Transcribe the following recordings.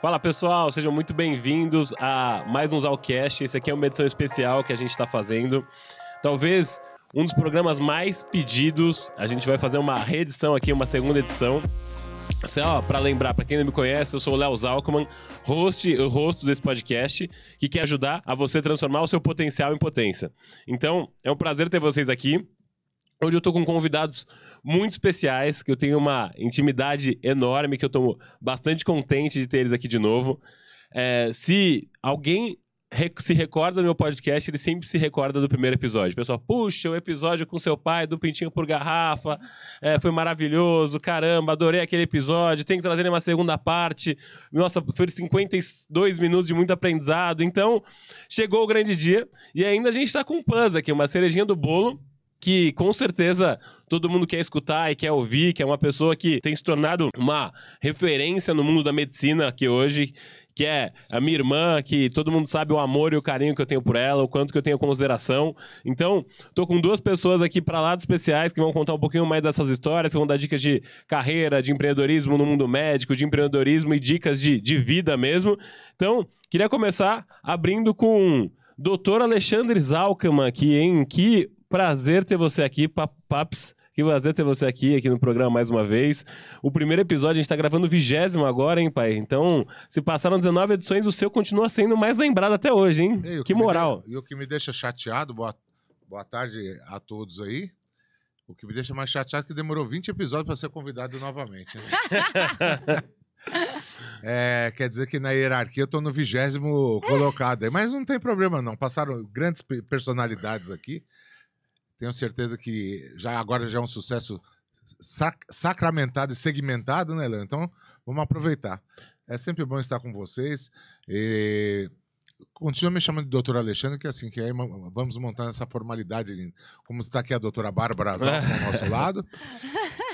Fala pessoal, sejam muito bem-vindos a mais um Zalcast. Esse aqui é uma edição especial que a gente está fazendo. Talvez um dos programas mais pedidos. A gente vai fazer uma reedição aqui, uma segunda edição. Só para lembrar, para quem não me conhece, eu sou o Léo Zalkman, host, o rosto desse podcast, que quer ajudar a você transformar o seu potencial em potência. Então, é um prazer ter vocês aqui. Hoje eu tô com convidados muito especiais, que eu tenho uma intimidade enorme, que eu tô bastante contente de ter eles aqui de novo. É, se alguém se recorda do meu podcast, ele sempre se recorda do primeiro episódio. Pessoal, puxa, o episódio com seu pai do Pintinho por Garrafa, é, foi maravilhoso, caramba, adorei aquele episódio, tem que trazer uma segunda parte. Nossa, foi 52 minutos de muito aprendizado. Então, chegou o grande dia e ainda a gente tá com um plus aqui, uma cerejinha do bolo que com certeza todo mundo quer escutar e quer ouvir, que é uma pessoa que tem se tornado uma referência no mundo da medicina aqui hoje, que é a minha irmã, que todo mundo sabe o amor e o carinho que eu tenho por ela, o quanto que eu tenho consideração. Então, tô com duas pessoas aqui para lá especiais que vão contar um pouquinho mais dessas histórias, que vão dar dicas de carreira, de empreendedorismo no mundo médico, de empreendedorismo e dicas de, de vida mesmo. Então, queria começar abrindo com Doutor Alexandre Zalkman aqui, hein? Que Prazer ter você aqui, Paps. Que prazer ter você aqui, aqui no programa mais uma vez. O primeiro episódio, a gente tá gravando o vigésimo agora, hein, pai? Então, se passaram 19 edições, o seu continua sendo mais lembrado até hoje, hein? Ei, que, que moral. e o que me deixa chateado, boa, boa tarde a todos aí. O que me deixa mais chateado é que demorou 20 episódios para ser convidado novamente. Né? É, quer dizer que na hierarquia eu tô no vigésimo colocado. Mas não tem problema, não. Passaram grandes personalidades aqui. Tenho certeza que já agora já é um sucesso sac sacramentado e segmentado, né, Leandro? Então, vamos aproveitar. É sempre bom estar com vocês. E... Continua me chamando de doutor Alexandre, que é assim, que aí vamos montando essa formalidade, como está aqui a doutora Bárbara Azal ao nosso lado.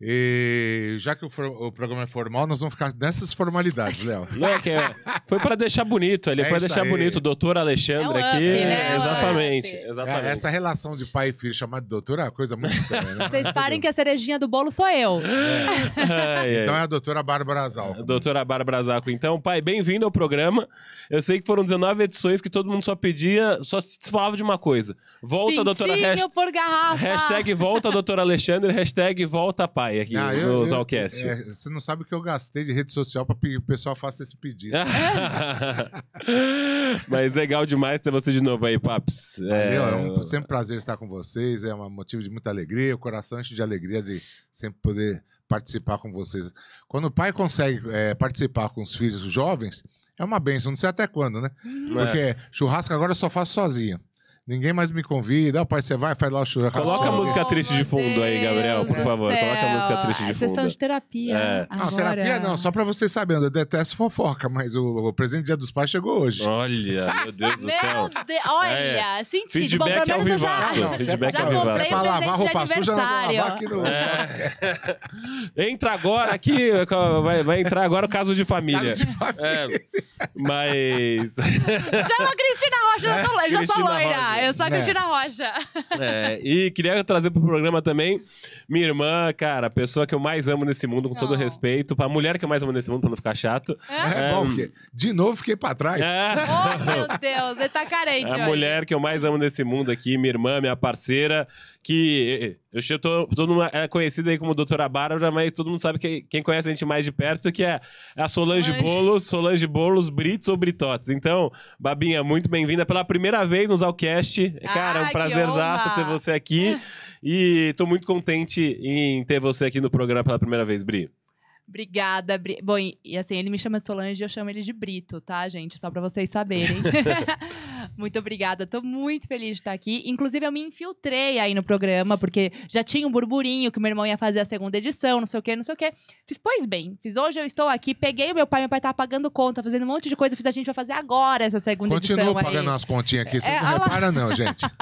E já que o, o, programa é formal, nós vamos ficar nessas formalidades, Léo. Não, é que é, foi para deixar bonito ali, é para deixar aí. bonito o doutor Alexandre é um aqui. Up, né? Exatamente, é exatamente. essa relação de pai e filho chamado de doutor é uma coisa muito estranha, né? Vocês parem que a cerejinha do bolo sou eu. É. então é a doutora Bárbara Azalco. Doutora Bárbara Azalco. Então, pai, bem-vindo ao programa. Eu sei que foram 19 edições que todo mundo só pedia, só se falava de uma coisa. Volta, Pintinho doutora. Hasht... por garrafa. Hashtag volta, doutor Alexandre. Hashtag volta, pai pai aqui ah, no Zalcast. É, você não sabe o que eu gastei de rede social para que o pessoal faça esse pedido. Mas legal demais ter você de novo aí, Paps. É... é um sempre um prazer estar com vocês, é um motivo de muita alegria, o coração enche de alegria de sempre poder participar com vocês. Quando o pai consegue é, participar com os filhos jovens, é uma benção, não sei até quando, né? Porque é. churrasco agora eu só faço sozinho. Ninguém mais me convida. Ah, pai, você vai, faz lá o churrasco. Coloca a música triste de fundo aí, Gabriel, por favor. Céu. Coloca a música triste de fundo. Sessão de terapia. É. Não, terapia não, só pra vocês saberem. Eu detesto fofoca, mas o, o presente Dia dos Pais chegou hoje. Olha, meu Deus do céu. De... Olha, é. senti. Feedback Bom, ao vivaço. Já, Feedback já vivaço. Você vai lavar roupa suja, lavar aqui no... É. Entra agora aqui, vai, vai entrar agora o caso de família. Caso de família. É. Mas... Chama a Cristina Rocha, eu, eu já sou loira. Eu sou a Cristina Rocha. Rocha. É, e queria trazer pro programa também minha irmã, cara, a pessoa que eu mais amo nesse mundo, com todo oh. respeito. A mulher que eu mais amo nesse mundo, pra não ficar chato. É, é bom, porque de novo fiquei pra trás. É. Oh, meu Deus, ele tá carente. A hoje. mulher que eu mais amo nesse mundo aqui, minha irmã, minha parceira, que eu tô, todo mundo é conhecida aí como Doutora Bárbara, mas todo mundo sabe que quem conhece a gente mais de perto que é a Solange Solange. Bolos, Solange Bolos, Brits ou Britotes. Então, Babinha, muito bem-vinda pela primeira vez no Zalcast. Cara, é um prazerzaço ter você aqui. E tô muito contente em ter você aqui no programa pela primeira vez, Bri. Obrigada, Bri... Bom, e, assim, ele me chama de Solange e eu chamo ele de Brito, tá, gente? Só pra vocês saberem. muito obrigada, tô muito feliz de estar aqui. Inclusive, eu me infiltrei aí no programa, porque já tinha um burburinho que meu irmão ia fazer a segunda edição, não sei o quê, não sei o quê. Fiz, pois bem, fiz hoje eu estou aqui, peguei o meu pai, meu pai tava pagando conta, fazendo um monte de coisa, fiz a gente vai fazer agora essa segunda Continua edição. Continua pagando aí. as continhas aqui, você é, não repara não, gente.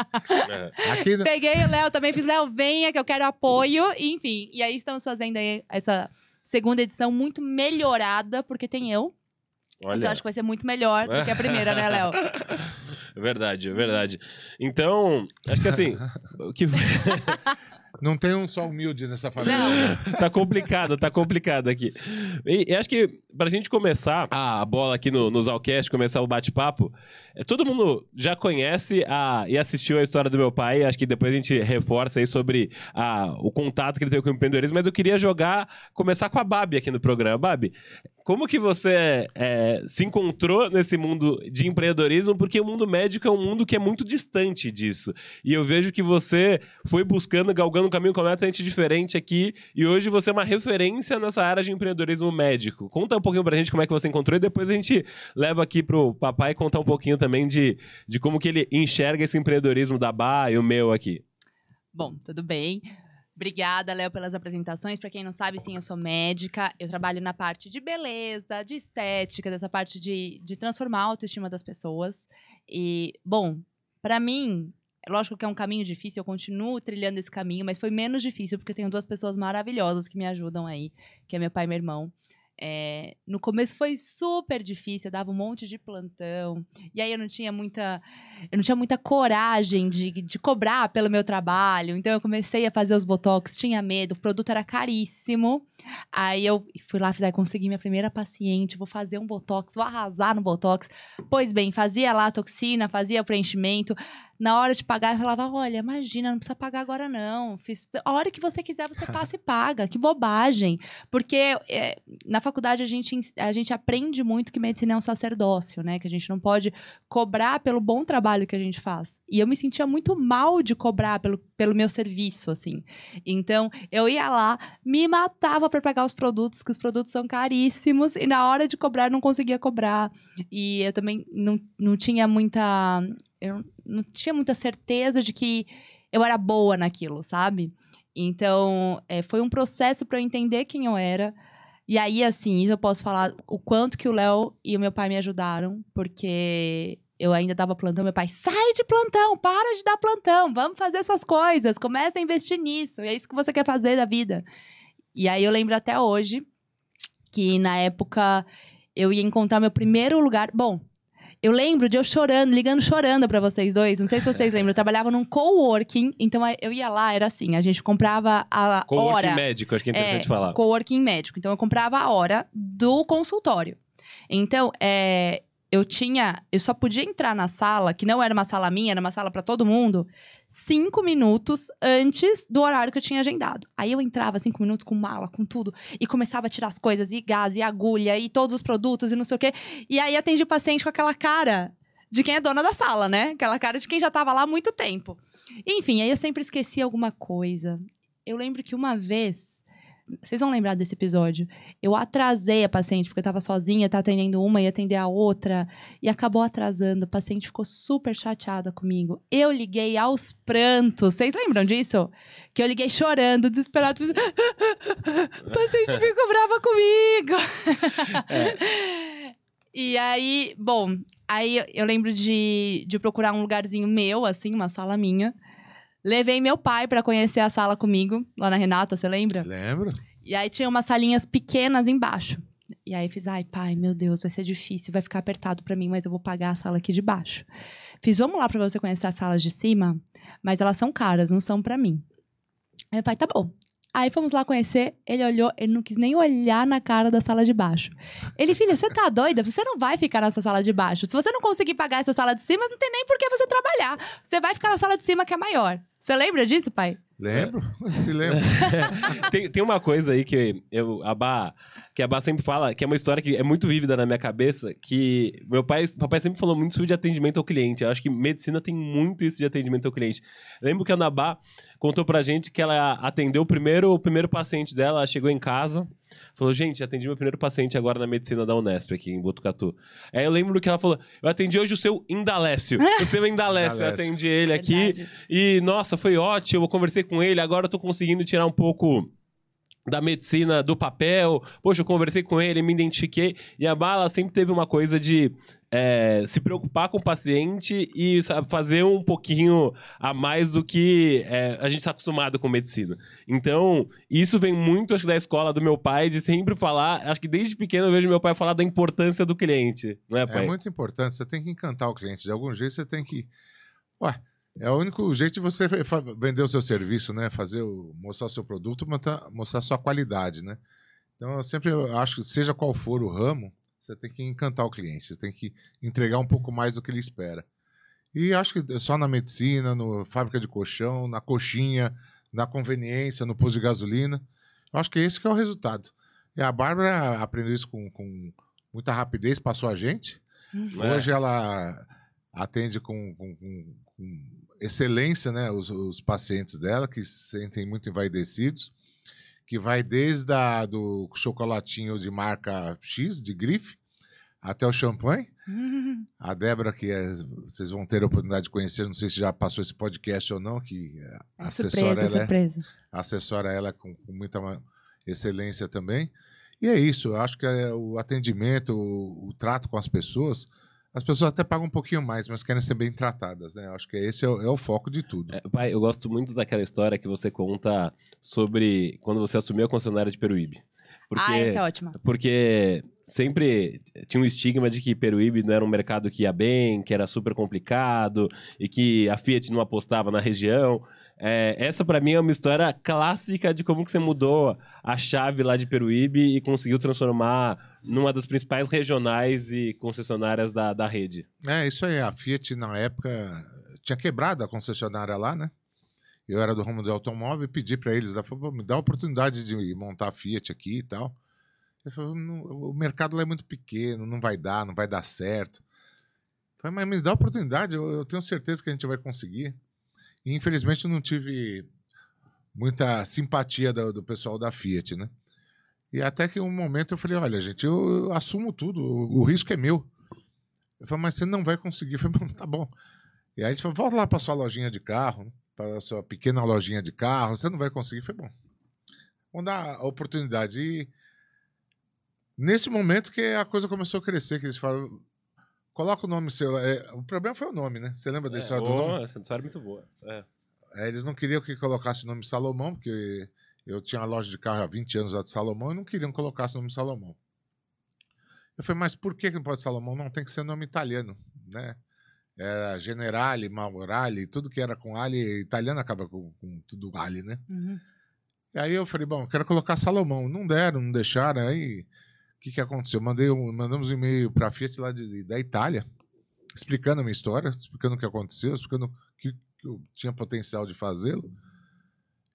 Aqui... Peguei o Léo, também fiz, Léo, venha que eu quero apoio, enfim. E aí estamos fazendo aí essa segunda edição muito melhorada, porque tem eu. Olha. Então acho que vai ser muito melhor do que a primeira, né, Léo? Verdade, verdade. Então, acho que assim. o que... Não tem um só humilde nessa família. tá complicado, tá complicado aqui. E, e acho que pra gente começar a bola aqui no, no Zalcast, começar o bate-papo, é, todo mundo já conhece a, e assistiu a história do meu pai. Acho que depois a gente reforça aí sobre a, o contato que ele teve com o empreendedorismo. Mas eu queria jogar, começar com a Babi aqui no programa. Babi, como que você é, se encontrou nesse mundo de empreendedorismo? Porque o mundo médico é um mundo que é muito distante disso. E eu vejo que você foi buscando, galgando um caminho completamente diferente aqui. E hoje você é uma referência nessa área de empreendedorismo médico. Conta um pouquinho pra gente como é que você encontrou e depois a gente leva aqui pro papai contar um pouquinho também de, de como que ele enxerga esse empreendedorismo da Bá e o meu aqui. Bom, tudo bem. Obrigada, Léo, pelas apresentações. Para quem não sabe, sim, eu sou médica. Eu trabalho na parte de beleza, de estética, dessa parte de, de transformar a autoestima das pessoas. E, bom, para mim, é lógico que é um caminho difícil, eu continuo trilhando esse caminho, mas foi menos difícil porque eu tenho duas pessoas maravilhosas que me ajudam aí, que é meu pai e meu irmão. É, no começo foi super difícil, eu dava um monte de plantão. E aí eu não tinha muita. Eu não tinha muita coragem de, de cobrar pelo meu trabalho. Então eu comecei a fazer os botox, tinha medo, o produto era caríssimo. Aí eu fui lá, fiz, aí consegui minha primeira paciente, vou fazer um botox, vou arrasar no botox. Pois bem, fazia lá a toxina, fazia o preenchimento na hora de pagar, eu falava: olha, imagina, não precisa pagar agora, não. Fiz, a hora que você quiser, você passa e paga. Que bobagem. Porque é, na faculdade a gente, a gente aprende muito que medicina é um sacerdócio, né? Que a gente não pode cobrar pelo bom trabalho que a gente faz. E eu me sentia muito mal de cobrar pelo, pelo meu serviço, assim. Então, eu ia lá, me matava para pagar os produtos, que os produtos são caríssimos, e na hora de cobrar, não conseguia cobrar. E eu também não, não tinha muita. Eu não tinha muita certeza de que eu era boa naquilo, sabe? Então, é, foi um processo para eu entender quem eu era. E aí, assim, eu posso falar o quanto que o Léo e o meu pai me ajudaram, porque eu ainda dava plantão. Meu pai, sai de plantão, para de dar plantão, vamos fazer essas coisas, começa a investir nisso, é isso que você quer fazer da vida. E aí eu lembro até hoje que na época eu ia encontrar meu primeiro lugar. Bom, eu lembro de eu chorando, ligando chorando para vocês dois. Não sei se vocês lembram. Eu trabalhava num coworking, então eu ia lá, era assim, a gente comprava a coworking hora. médico, acho que é interessante é, falar. Coworking médico. Então eu comprava a hora do consultório. Então, é, eu tinha. Eu só podia entrar na sala, que não era uma sala minha, era uma sala para todo mundo, cinco minutos antes do horário que eu tinha agendado. Aí eu entrava cinco minutos com mala, com tudo, e começava a tirar as coisas, e gás, e agulha, e todos os produtos, e não sei o quê. E aí atendi o paciente com aquela cara de quem é dona da sala, né? Aquela cara de quem já tava lá há muito tempo. Enfim, aí eu sempre esquecia alguma coisa. Eu lembro que uma vez vocês vão lembrar desse episódio. Eu atrasei a paciente, porque eu tava sozinha, tá atendendo uma e atender a outra. E acabou atrasando. A paciente ficou super chateada comigo. Eu liguei aos prantos. Vocês lembram disso? Que eu liguei chorando, desesperado. A paciente ficou brava comigo. É. E aí, bom, aí eu lembro de, de procurar um lugarzinho meu, assim, uma sala minha. Levei meu pai para conhecer a sala comigo, lá na Renata, você lembra? Lembro. E aí tinha umas salinhas pequenas embaixo. E aí fiz, ai, pai, meu Deus, vai ser difícil, vai ficar apertado para mim, mas eu vou pagar a sala aqui de baixo. Fiz, vamos lá para você conhecer as salas de cima, mas elas são caras, não são para mim. Aí o pai, tá bom. Aí fomos lá conhecer, ele olhou, ele não quis nem olhar na cara da sala de baixo. Ele, filha, você tá doida? Você não vai ficar nessa sala de baixo. Se você não conseguir pagar essa sala de cima, não tem nem por que você trabalhar. Você vai ficar na sala de cima que é maior. Você lembra disso, pai? Lembro, se lembra. tem, tem uma coisa aí que eu, a Bá, que a Bá sempre fala, que é uma história que é muito vívida na minha cabeça, que meu pai, papai sempre falou muito sobre de atendimento ao cliente. Eu acho que medicina tem muito isso de atendimento ao cliente. lembro que a Nabá contou pra gente que ela atendeu o primeiro, o primeiro paciente dela, ela chegou em casa, falou, gente, atendi meu primeiro paciente agora na medicina da Unesp aqui em Botucatu. Aí eu lembro que ela falou, eu atendi hoje o seu Indalécio, o seu Indalécio, eu atendi ele aqui, Verdade. e nossa, foi ótimo, eu conversei com ele, agora eu tô conseguindo tirar um pouco da medicina do papel. Poxa, eu conversei com ele, me identifiquei. E a Bala sempre teve uma coisa de é, se preocupar com o paciente e sabe, fazer um pouquinho a mais do que é, a gente está acostumado com medicina. Então, isso vem muito, acho que, da escola do meu pai, de sempre falar. Acho que desde pequeno eu vejo meu pai falar da importância do cliente, não é, pai? É muito importante. Você tem que encantar o cliente. De algum jeito você tem que. Ué É o único jeito de você vender o seu serviço, né? Fazer o, mostrar o seu produto, mostrar, mostrar a sua qualidade, né? Então, eu sempre acho que, seja qual for o ramo, você tem que encantar o cliente, você tem que entregar um pouco mais do que ele espera. E acho que só na medicina, no fábrica de colchão, na coxinha, na conveniência, no posto de gasolina, eu acho que esse que é o resultado. E a Bárbara aprendeu isso com, com muita rapidez, passou a gente. É. Hoje ela atende com, com- com- com excelência né, os, os pacientes dela, que se sentem muito envaidecidos, que vai desde a, do chocolatinho de marca X, de grife, até o champanhe. A Débora, que é- vocês vão ter a oportunidade de conhecer, não sei se já passou esse podcast ou não, que É assessora surpresa, ela, é- surpresa. assessora ela com, com muita excelência também. E é isso, eu acho que é o atendimento, o, o trato com as pessoas, as pessoas até pagam um pouquinho mais, mas querem ser bem tratadas, né? Acho que esse é o, é o foco de tudo. É, pai, eu gosto muito daquela história que você conta sobre quando você assumiu a concessionária de Peruíbe. Porque, Ah, essa é ótima. porque sempre tinha um estigma de que Peruíbe não era um mercado que ia bem, que era super complicado e que a Fiat não apostava na região. É, essa pra mim é uma história clássica de como que você mudou a chave lá de Peruíbe e conseguiu transformar numa das principais regionais e concessionárias da, da rede. É, isso aí. A Fiat, na época, tinha quebrado a concessionária lá, né? Eu era do ramo do automóvel e pedi para eles, falei, "Pô, me dá a oportunidade de montar a Fiat aqui e tal. Ele falou, "Não, o mercado lá é muito pequeno, não vai dar, não vai dar certo. Eu falei, mas me dá a oportunidade, eu, eu tenho certeza que a gente vai conseguir. E infelizmente eu não tive muita simpatia do, do pessoal da Fiat, né? E até que um momento eu falei, olha, gente, eu, assumo tudo, o, o risco é meu. Eu falei, mas você não vai conseguir. Eu falei, "Bom, tá bom. E aí ele falou, volta lá para sua lojinha de carro, para sua pequena lojinha de carro, você não vai conseguir. Falei, bom, vamos dar a oportunidade. E nesse momento que a coisa começou a crescer, que eles falam, coloca o nome seu. lá." É, o problema foi o nome, né? Você lembra da história do nome? essa história é muito boa. É. É, eles não queriam que colocasse o nome Salomão, porque eu tinha uma loja de carro há 20 anos lá de Salomão e não queriam que colocasse o nome Salomão. Eu falei, mas por que que não pode Salomão? Não, tem que ser nome italiano, né? Era Generale, Maurali, tudo que era com Ali, italiano acaba com, com tudo Ali, né? Uhum. E aí eu falei, bom, quero colocar Salomão. Não deram, não deixaram. Aí o que, que aconteceu? Mandei um, mandamos um e-mail para a Fiat lá de, da Itália, explicando a minha história, explicando o que aconteceu, explicando que, que eu tinha potencial de fazê-lo.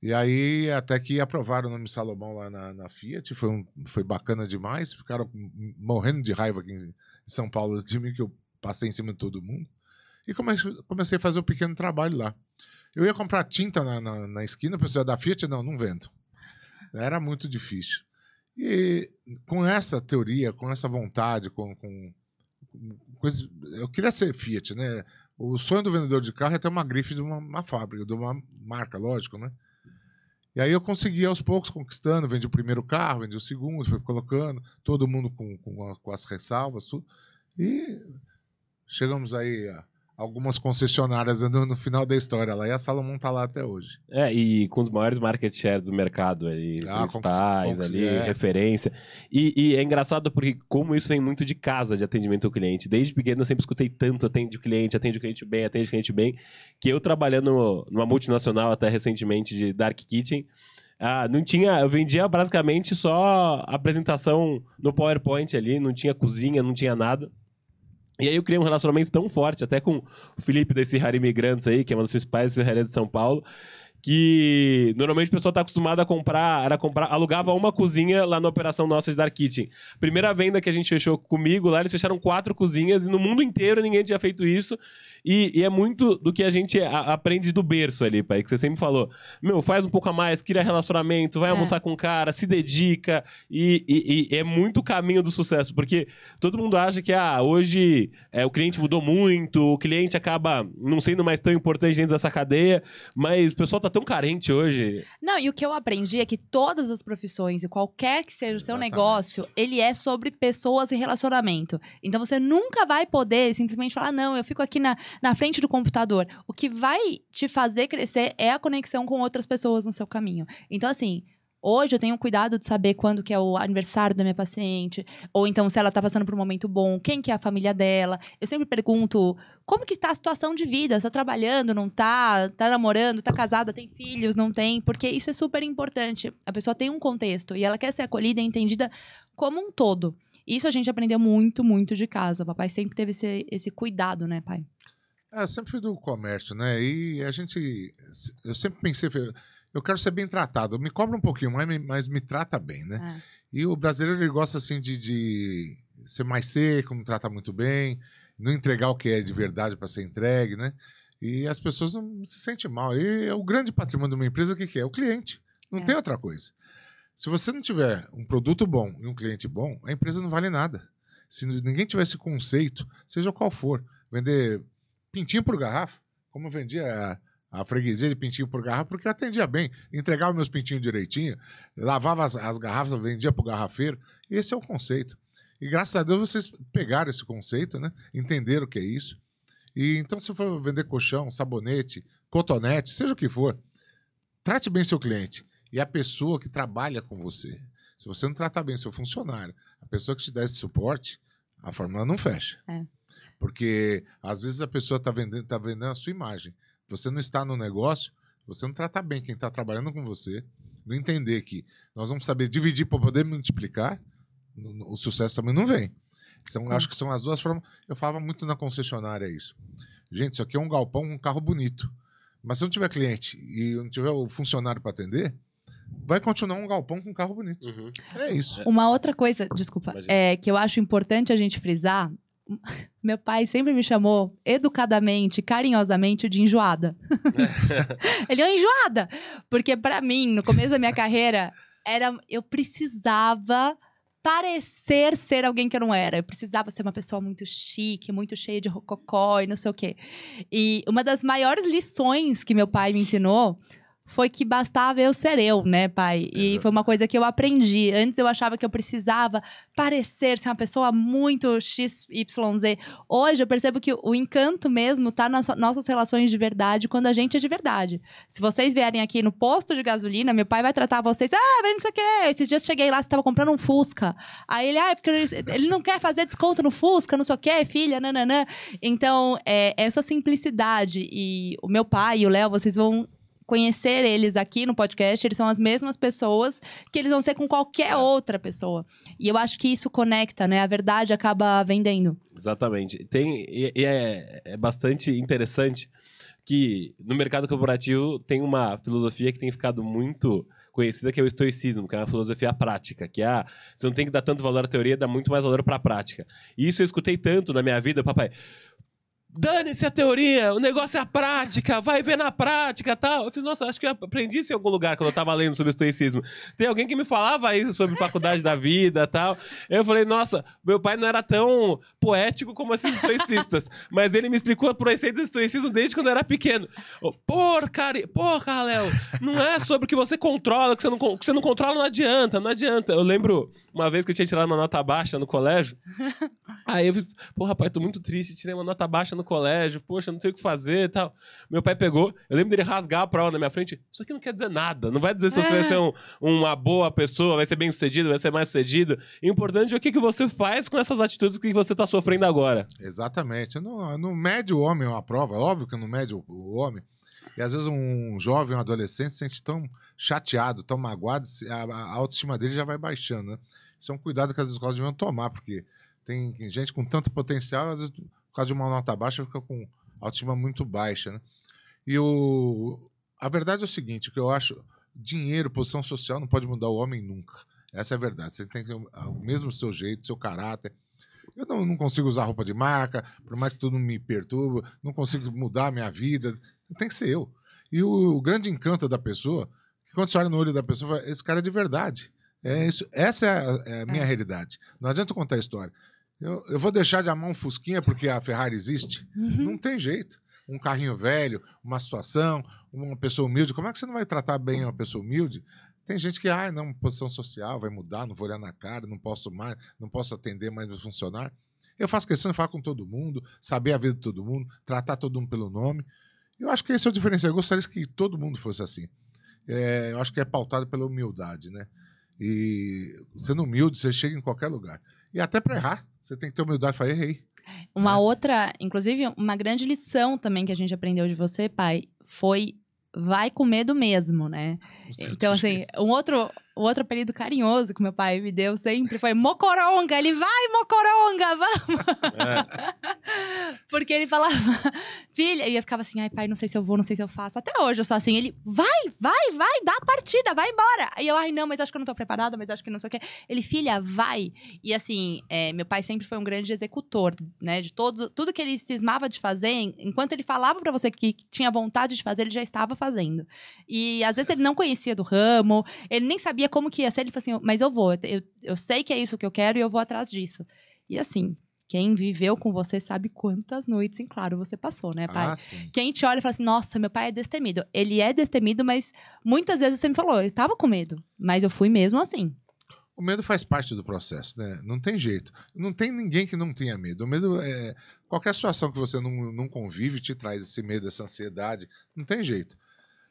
E aí, até que aprovaram o nome Salomão lá na, na Fiat, foi, um, foi bacana demais. Ficaram morrendo de raiva aqui em São Paulo de mim, que eu passei em cima de todo mundo. E comecei, a fazer um pequeno trabalho lá. Eu ia comprar tinta na, na, na esquina, o pessoal da Fiat, não, não vendo. Era muito difícil. E com essa teoria, com essa vontade, com, com, com coisa, eu queria ser Fiat, né? O sonho do vendedor de carro é ter uma grife de uma, uma fábrica, de uma marca, lógico, né? E aí eu consegui aos poucos conquistando, vendi o primeiro carro, vendi o segundo, fui colocando, todo mundo com, com, com as ressalvas, tudo. E chegamos aí a algumas concessionárias no, no final da história lá, e a Salomão tá lá até hoje. É, e com os maiores market shares do mercado ali, Ah, principais conquist- ali, é. referência. E, e é engraçado porque como isso vem muito de casa de atendimento ao cliente. Desde pequeno eu sempre escutei tanto atende o cliente, atende o cliente bem, atende o cliente bem, que eu trabalhando numa multinacional até recentemente de Dark Kitchen, ah, não tinha, eu vendia basicamente só apresentação no PowerPoint ali, não tinha cozinha, não tinha nada. E aí eu criei um relacionamento tão forte, até com o Felipe desse Rara Imigrantes aí, que é uma das principais serrarias de São Paulo, que normalmente o pessoal tá acostumado a comprar, era comprar, alugava uma cozinha lá na operação nossa de Dark Kitchen. Primeira venda que a gente fechou comigo lá, eles fecharam quatro cozinhas e no mundo inteiro ninguém tinha feito isso. E, e é muito do que a gente a- aprende do berço ali, pai, que você sempre falou. Meu, faz um pouco a mais, cria relacionamento, vai É. almoçar com o cara, se dedica. E, e- e é muito o caminho do sucesso, porque todo mundo acha que ah, hoje é, o cliente mudou muito, o cliente acaba não sendo mais tão importante dentro dessa cadeia, mas o pessoal tá tão carente hoje. Não, e o que eu aprendi é que todas as profissões e qualquer que seja o seu Exatamente. negócio, ele é sobre pessoas e relacionamento. Então você nunca vai poder simplesmente falar, não, eu fico aqui na, na frente do computador. O que vai te fazer crescer é a conexão com outras pessoas no seu caminho. Então, assim, Hoje eu tenho cuidado de saber quando que é o aniversário da minha paciente, ou então se ela está passando por um momento bom, quem que é a família dela. Eu sempre pergunto como que está a situação de vida, está trabalhando, não está, está namorando, está casada, tem filhos, não tem, porque isso é super importante. A pessoa tem um contexto e ela quer ser acolhida e entendida como um todo. Isso a gente aprendeu muito, muito de casa. O papai sempre teve esse, esse cuidado, né, pai? É, eu sempre fui do comércio, né? E a gente. Eu sempre pensei, eu quero ser bem tratado. Me cobra um pouquinho mais, mas me trata bem, né? É. E o brasileiro ele gosta assim de, de ser mais seco, me trata muito bem, não entregar o que é de verdade para ser entregue, né? E as pessoas não se sentem mal. E é o grande patrimônio de uma empresa, o que, que é? O cliente. Não é. tem outra coisa. Se você não tiver um produto bom e um cliente bom, a empresa não vale nada. Se ninguém tiver esse conceito, seja qual for, vender pintinho por garrafa, como eu vendia a freguesia de pintinho por garrafa, porque eu atendia bem. Entregava meus pintinhos direitinho, lavava as, as garrafas, vendia para o garrafeiro. Esse é o conceito. E graças a Deus vocês pegaram esse conceito, né? Entenderam o que é isso. E então, se for vender colchão, sabonete, cotonete, seja o que for, trate bem seu cliente e a pessoa que trabalha com você. Se você não tratar bem seu funcionário, a pessoa que te dá esse suporte, a fórmula não fecha. É. Porque às vezes a pessoa está vendendo, tá vendendo a sua imagem você não está no negócio, você não trata bem quem está trabalhando com você, não entender que nós vamos saber dividir para poder multiplicar, o sucesso também não vem. Então, acho que são as duas formas. Eu falava muito na concessionária isso. Gente, isso aqui é um galpão com um carro bonito. Mas se não tiver cliente e não tiver o funcionário para atender, vai continuar um galpão com um carro bonito. Uhum. É isso. Uma outra coisa, desculpa, é que eu acho importante a gente frisar meu pai sempre me chamou educadamente, carinhosamente de enjoada. Ele é enjoada, porque para mim, no começo da minha carreira, era eu precisava parecer ser alguém que eu não era. Eu precisava ser uma pessoa muito chique, muito cheia de rococó e não sei o quê. E uma das maiores lições que meu pai me ensinou foi que bastava eu ser eu, né, pai? E foi uma coisa que eu aprendi. Antes eu achava que eu precisava parecer ser uma pessoa muito XYZ. Hoje eu percebo que o encanto mesmo tá nas nossas relações de verdade quando a gente é de verdade. Se vocês vierem aqui no posto de gasolina, meu pai vai tratar vocês, ah, vem não sei o quê. Esses dias cheguei lá, você tava comprando um Fusca. Aí ele, ah, porque ele não quer fazer desconto no Fusca, não sei o quê, filha, nananã. Então, é, essa simplicidade e o meu pai e o Léo, vocês vão conhecer eles aqui no podcast, eles são as mesmas pessoas que eles vão ser com qualquer é. outra pessoa. E eu acho que isso conecta, né? A verdade acaba vendendo. Exatamente. Tem, e, e é, é bastante interessante que no mercado corporativo tem uma filosofia que tem ficado muito conhecida que é o estoicismo, que é uma filosofia prática, que é você não tem que dar tanto valor à teoria, dá muito mais valor para a prática. E isso eu escutei tanto na minha vida, papai. Dane-se a teoria, o negócio é a prática, vai ver na prática tal. Eu fiz, nossa, acho que eu aprendi isso em algum lugar quando eu tava lendo sobre estoicismo. Tem alguém que me falava isso sobre faculdade da vida tal. Eu falei, nossa, meu pai não era tão poético como esses estoicistas, mas ele me explicou por essência do estoicismo desde quando eu era pequeno. Porcaria, porra, Léo, não é sobre o que você controla, que você, não, que você não controla não adianta, não adianta. Eu lembro uma vez que eu tinha tirado uma nota baixa no colégio, aí eu fiz, pô, rapaz, tô muito triste, tirei uma nota baixa no no colégio, poxa, não sei o que fazer e tal. Meu pai pegou, eu lembro dele rasgar a prova na minha frente. Isso aqui não quer dizer nada. Não vai dizer se é. você vai ser um, uma boa pessoa, vai ser bem sucedido, vai ser mais sucedido. O importante é o que, que você faz com essas atitudes que você está sofrendo agora. Exatamente. Não, não mede o homem uma prova, óbvio que não mede o, o homem. E às vezes um jovem, um adolescente se sente tão chateado, tão magoado, a, a autoestima dele já vai baixando, né? Isso é um cuidado que as escolas deviam tomar, porque tem gente com tanto potencial, às vezes por causa de uma nota baixa, fica com autoestima muito baixa, né? E o... a verdade é o seguinte, o que eu acho, dinheiro, posição social não pode mudar o homem nunca. Essa é a verdade. Você tem que ter o mesmo seu jeito, seu caráter. Eu não, não consigo usar roupa de marca, por mais que tudo me perturba, não consigo mudar a minha vida. Tem que ser eu. E o, o grande encanto da pessoa, que quando você olha no olho da pessoa, fala, esse cara é de verdade. É isso, essa é a, é a minha é. realidade. Não adianta contar a história. Eu, eu vou deixar de amar um Fusquinha porque a Ferrari existe? Uhum. Não tem jeito. Um carrinho velho, uma situação, uma pessoa humilde. Como é que você não vai tratar bem uma pessoa humilde? Tem gente que, ah, não, posição social vai mudar, não vou olhar na cara, não posso mais, não posso atender mais meus funcionários. Eu faço questão de falar com todo mundo, saber a vida de todo mundo, tratar todo mundo pelo nome. Eu acho que esse é o diferencial. Eu gostaria que todo mundo fosse assim. é, eu acho que é pautado pela humildade, né? E sendo humilde, você chega em qualquer lugar. E até para errar, você tem que ter humildade e falar, errei. Uma né? outra, inclusive, uma grande lição também que a gente aprendeu de você, pai, foi vai com medo mesmo, né? Então, assim, um outro, um outro apelido carinhoso que meu pai me deu sempre foi Mocoronga. Ele vai, Mocoronga, vamos! É. Porque ele falava, filha, e eu ficava assim, ai, pai, não sei se eu vou, não sei se eu faço. Até hoje eu sou assim, ele, vai, vai, vai, dá a partida, vai embora. Aí eu, ai, não, mas acho que eu não tô preparada, mas acho que não sei o quê. Ele, filha, vai. E assim, é, meu pai sempre foi um grande executor, né? De todos, tudo que ele cismava de fazer, enquanto ele falava para você que tinha vontade de fazer, ele já estava fazendo. E às vezes ele não conhecia do ramo, ele nem sabia como que ia ser, ele falou assim, mas eu vou, eu, eu sei que é isso que eu quero e eu vou atrás disso. E assim, quem viveu com você sabe quantas noites em claro você passou, né, pai? Ah, sim. Quem te olha e fala assim, nossa, meu pai é destemido. Ele é destemido, mas muitas vezes você me falou, eu tava com medo, mas eu fui mesmo assim. O medo faz parte do processo, né? Não tem jeito. Não tem ninguém que não tenha medo. O medo é. Qualquer situação que você não, não convive te traz esse medo, essa ansiedade. Não tem jeito.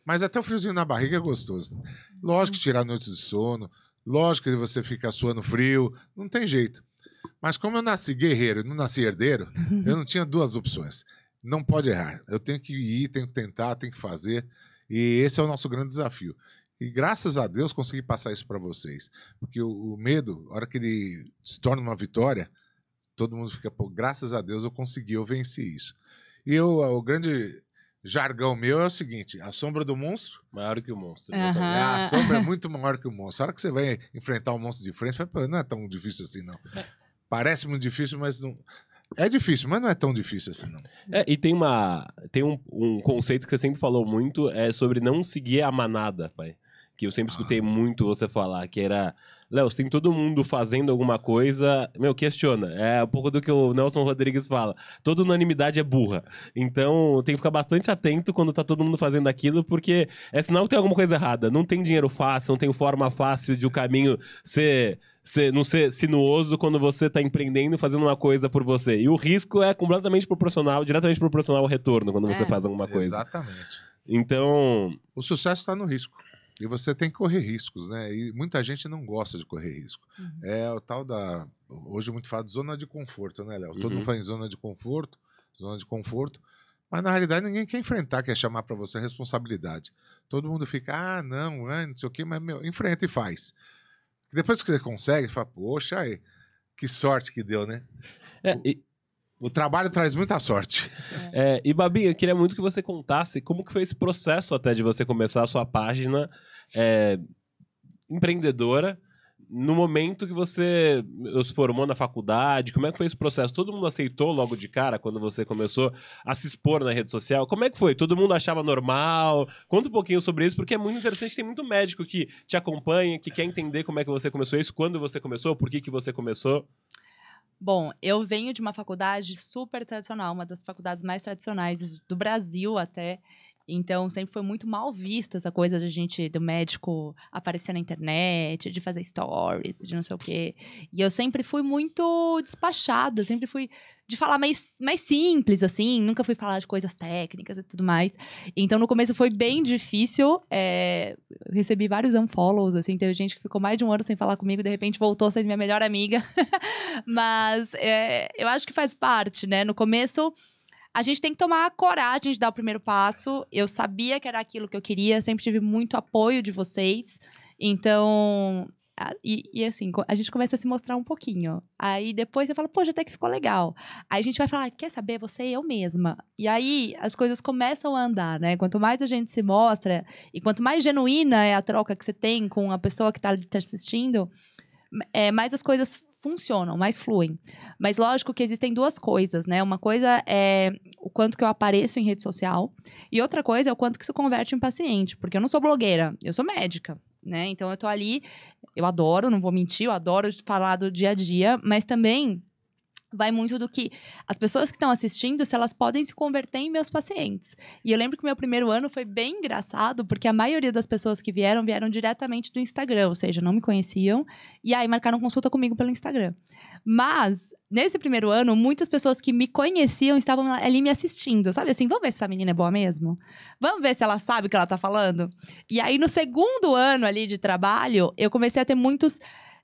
Mas até o friozinho na barriga é gostoso. né? Lógico que tirar noites de sono, lógico que você fica suando frio, não tem jeito. Mas como eu nasci guerreiro e não nasci herdeiro, eu não tinha duas opções. Não pode errar. Eu tenho que ir, tenho que tentar, tenho que fazer. E esse é o nosso grande desafio. E graças a Deus consegui passar isso para vocês. Porque o, o medo, a hora que ele se torna uma vitória, todo mundo fica, pô, graças a Deus eu consegui, eu venci isso. E eu, o grande jargão meu é o seguinte: a sombra do monstro, Maior que o monstro. É, a sombra é muito maior que o monstro. A hora que você vai enfrentar um monstro de frente, você fala, pô, não é tão difícil assim, não. Parece muito difícil, mas não. É difícil, mas não é tão difícil assim, não. É, e tem uma. Tem um, um conceito que você sempre falou muito, é sobre não seguir a manada, pai. Que eu sempre escutei Ah. muito você falar, que era. Léo, se tem todo mundo fazendo alguma coisa. Meu, questiona. É um pouco do que o Nelson Rodrigues fala. Toda unanimidade é burra. Então tem que ficar bastante atento quando tá todo mundo fazendo aquilo, porque é sinal que tem alguma coisa errada. Não tem dinheiro fácil, não tem forma fácil de o caminho ser. ser não ser sinuoso quando você tá empreendendo e fazendo uma coisa por você. E o risco é completamente proporcional, diretamente proporcional ao retorno quando você É. faz alguma coisa. Exatamente. Então, O sucesso está no risco. E você tem que correr riscos, né? E muita gente não gosta de correr risco. Uhum. É o tal da. Hoje muito fala de zona de conforto, né, Léo? Todo Uhum. mundo fala em zona de conforto, zona de conforto. Mas na realidade ninguém quer enfrentar, quer chamar para você a responsabilidade. Todo mundo fica, ah, não, ah, não sei o quê, mas meu, enfrenta e faz. Depois que você consegue, fala, poxa, aí, que sorte que deu, né? é, e, O trabalho traz muita sorte. é, e Babi, eu queria muito que você contasse como que foi esse processo até de você começar a sua página é, empreendedora no momento que você se formou na faculdade, como é que foi esse processo? Todo mundo aceitou logo de cara quando você começou a se expor na rede social? Como é que foi? Todo mundo achava normal? Conta um pouquinho sobre isso, porque é muito interessante, tem muito médico que te acompanha, que quer entender como é que você começou isso, quando você começou, por que, que você começou. Bom, eu venho de uma faculdade super tradicional, uma das faculdades mais tradicionais do Brasil até. Então, sempre foi muito mal visto essa coisa de gente, do médico aparecer na internet, de fazer stories, de não sei o quê. E eu sempre fui muito despachada, sempre fui de falar mais, mais simples, assim, nunca fui falar de coisas técnicas e tudo mais. Então, no começo foi bem difícil. é, recebi vários unfollows, assim, teve gente que ficou mais de um ano sem falar comigo, de repente voltou a ser minha melhor amiga. Mas é, eu acho que faz parte, né? No começo, a gente tem que tomar a coragem de dar o primeiro passo. Eu sabia que era aquilo que eu queria, sempre tive muito apoio de vocês. Então. E, e assim, a gente começa a se mostrar um pouquinho. Aí depois você fala, poxa, até que ficou legal. Aí a gente vai falar, quer saber, você e eu mesma. E aí as coisas começam a andar, né? Quanto mais a gente se mostra e quanto mais genuína é a troca que você tem com a pessoa que está te assistindo, é, mais as coisas funcionam, mais fluem. Mas lógico que existem duas coisas, né? Uma coisa é o quanto que eu apareço em rede social e outra coisa é o quanto que isso converte em paciente, porque eu não sou blogueira, eu sou médica, né? Então eu tô ali, eu adoro, não vou mentir, eu adoro falar do dia a dia, mas também vai muito do que as pessoas que estão assistindo, se elas podem se converter em meus pacientes. E eu lembro que meu primeiro ano foi bem engraçado, porque a maioria das pessoas que vieram, vieram diretamente do Instagram, ou seja, não me conheciam, e aí marcaram consulta comigo pelo Instagram. Mas, nesse primeiro ano, muitas pessoas que me conheciam estavam ali me assistindo, sabe assim, vamos ver se essa menina é boa mesmo? Vamos ver se ela sabe o que ela tá falando? E aí, no segundo ano ali de trabalho, eu comecei a ter muitos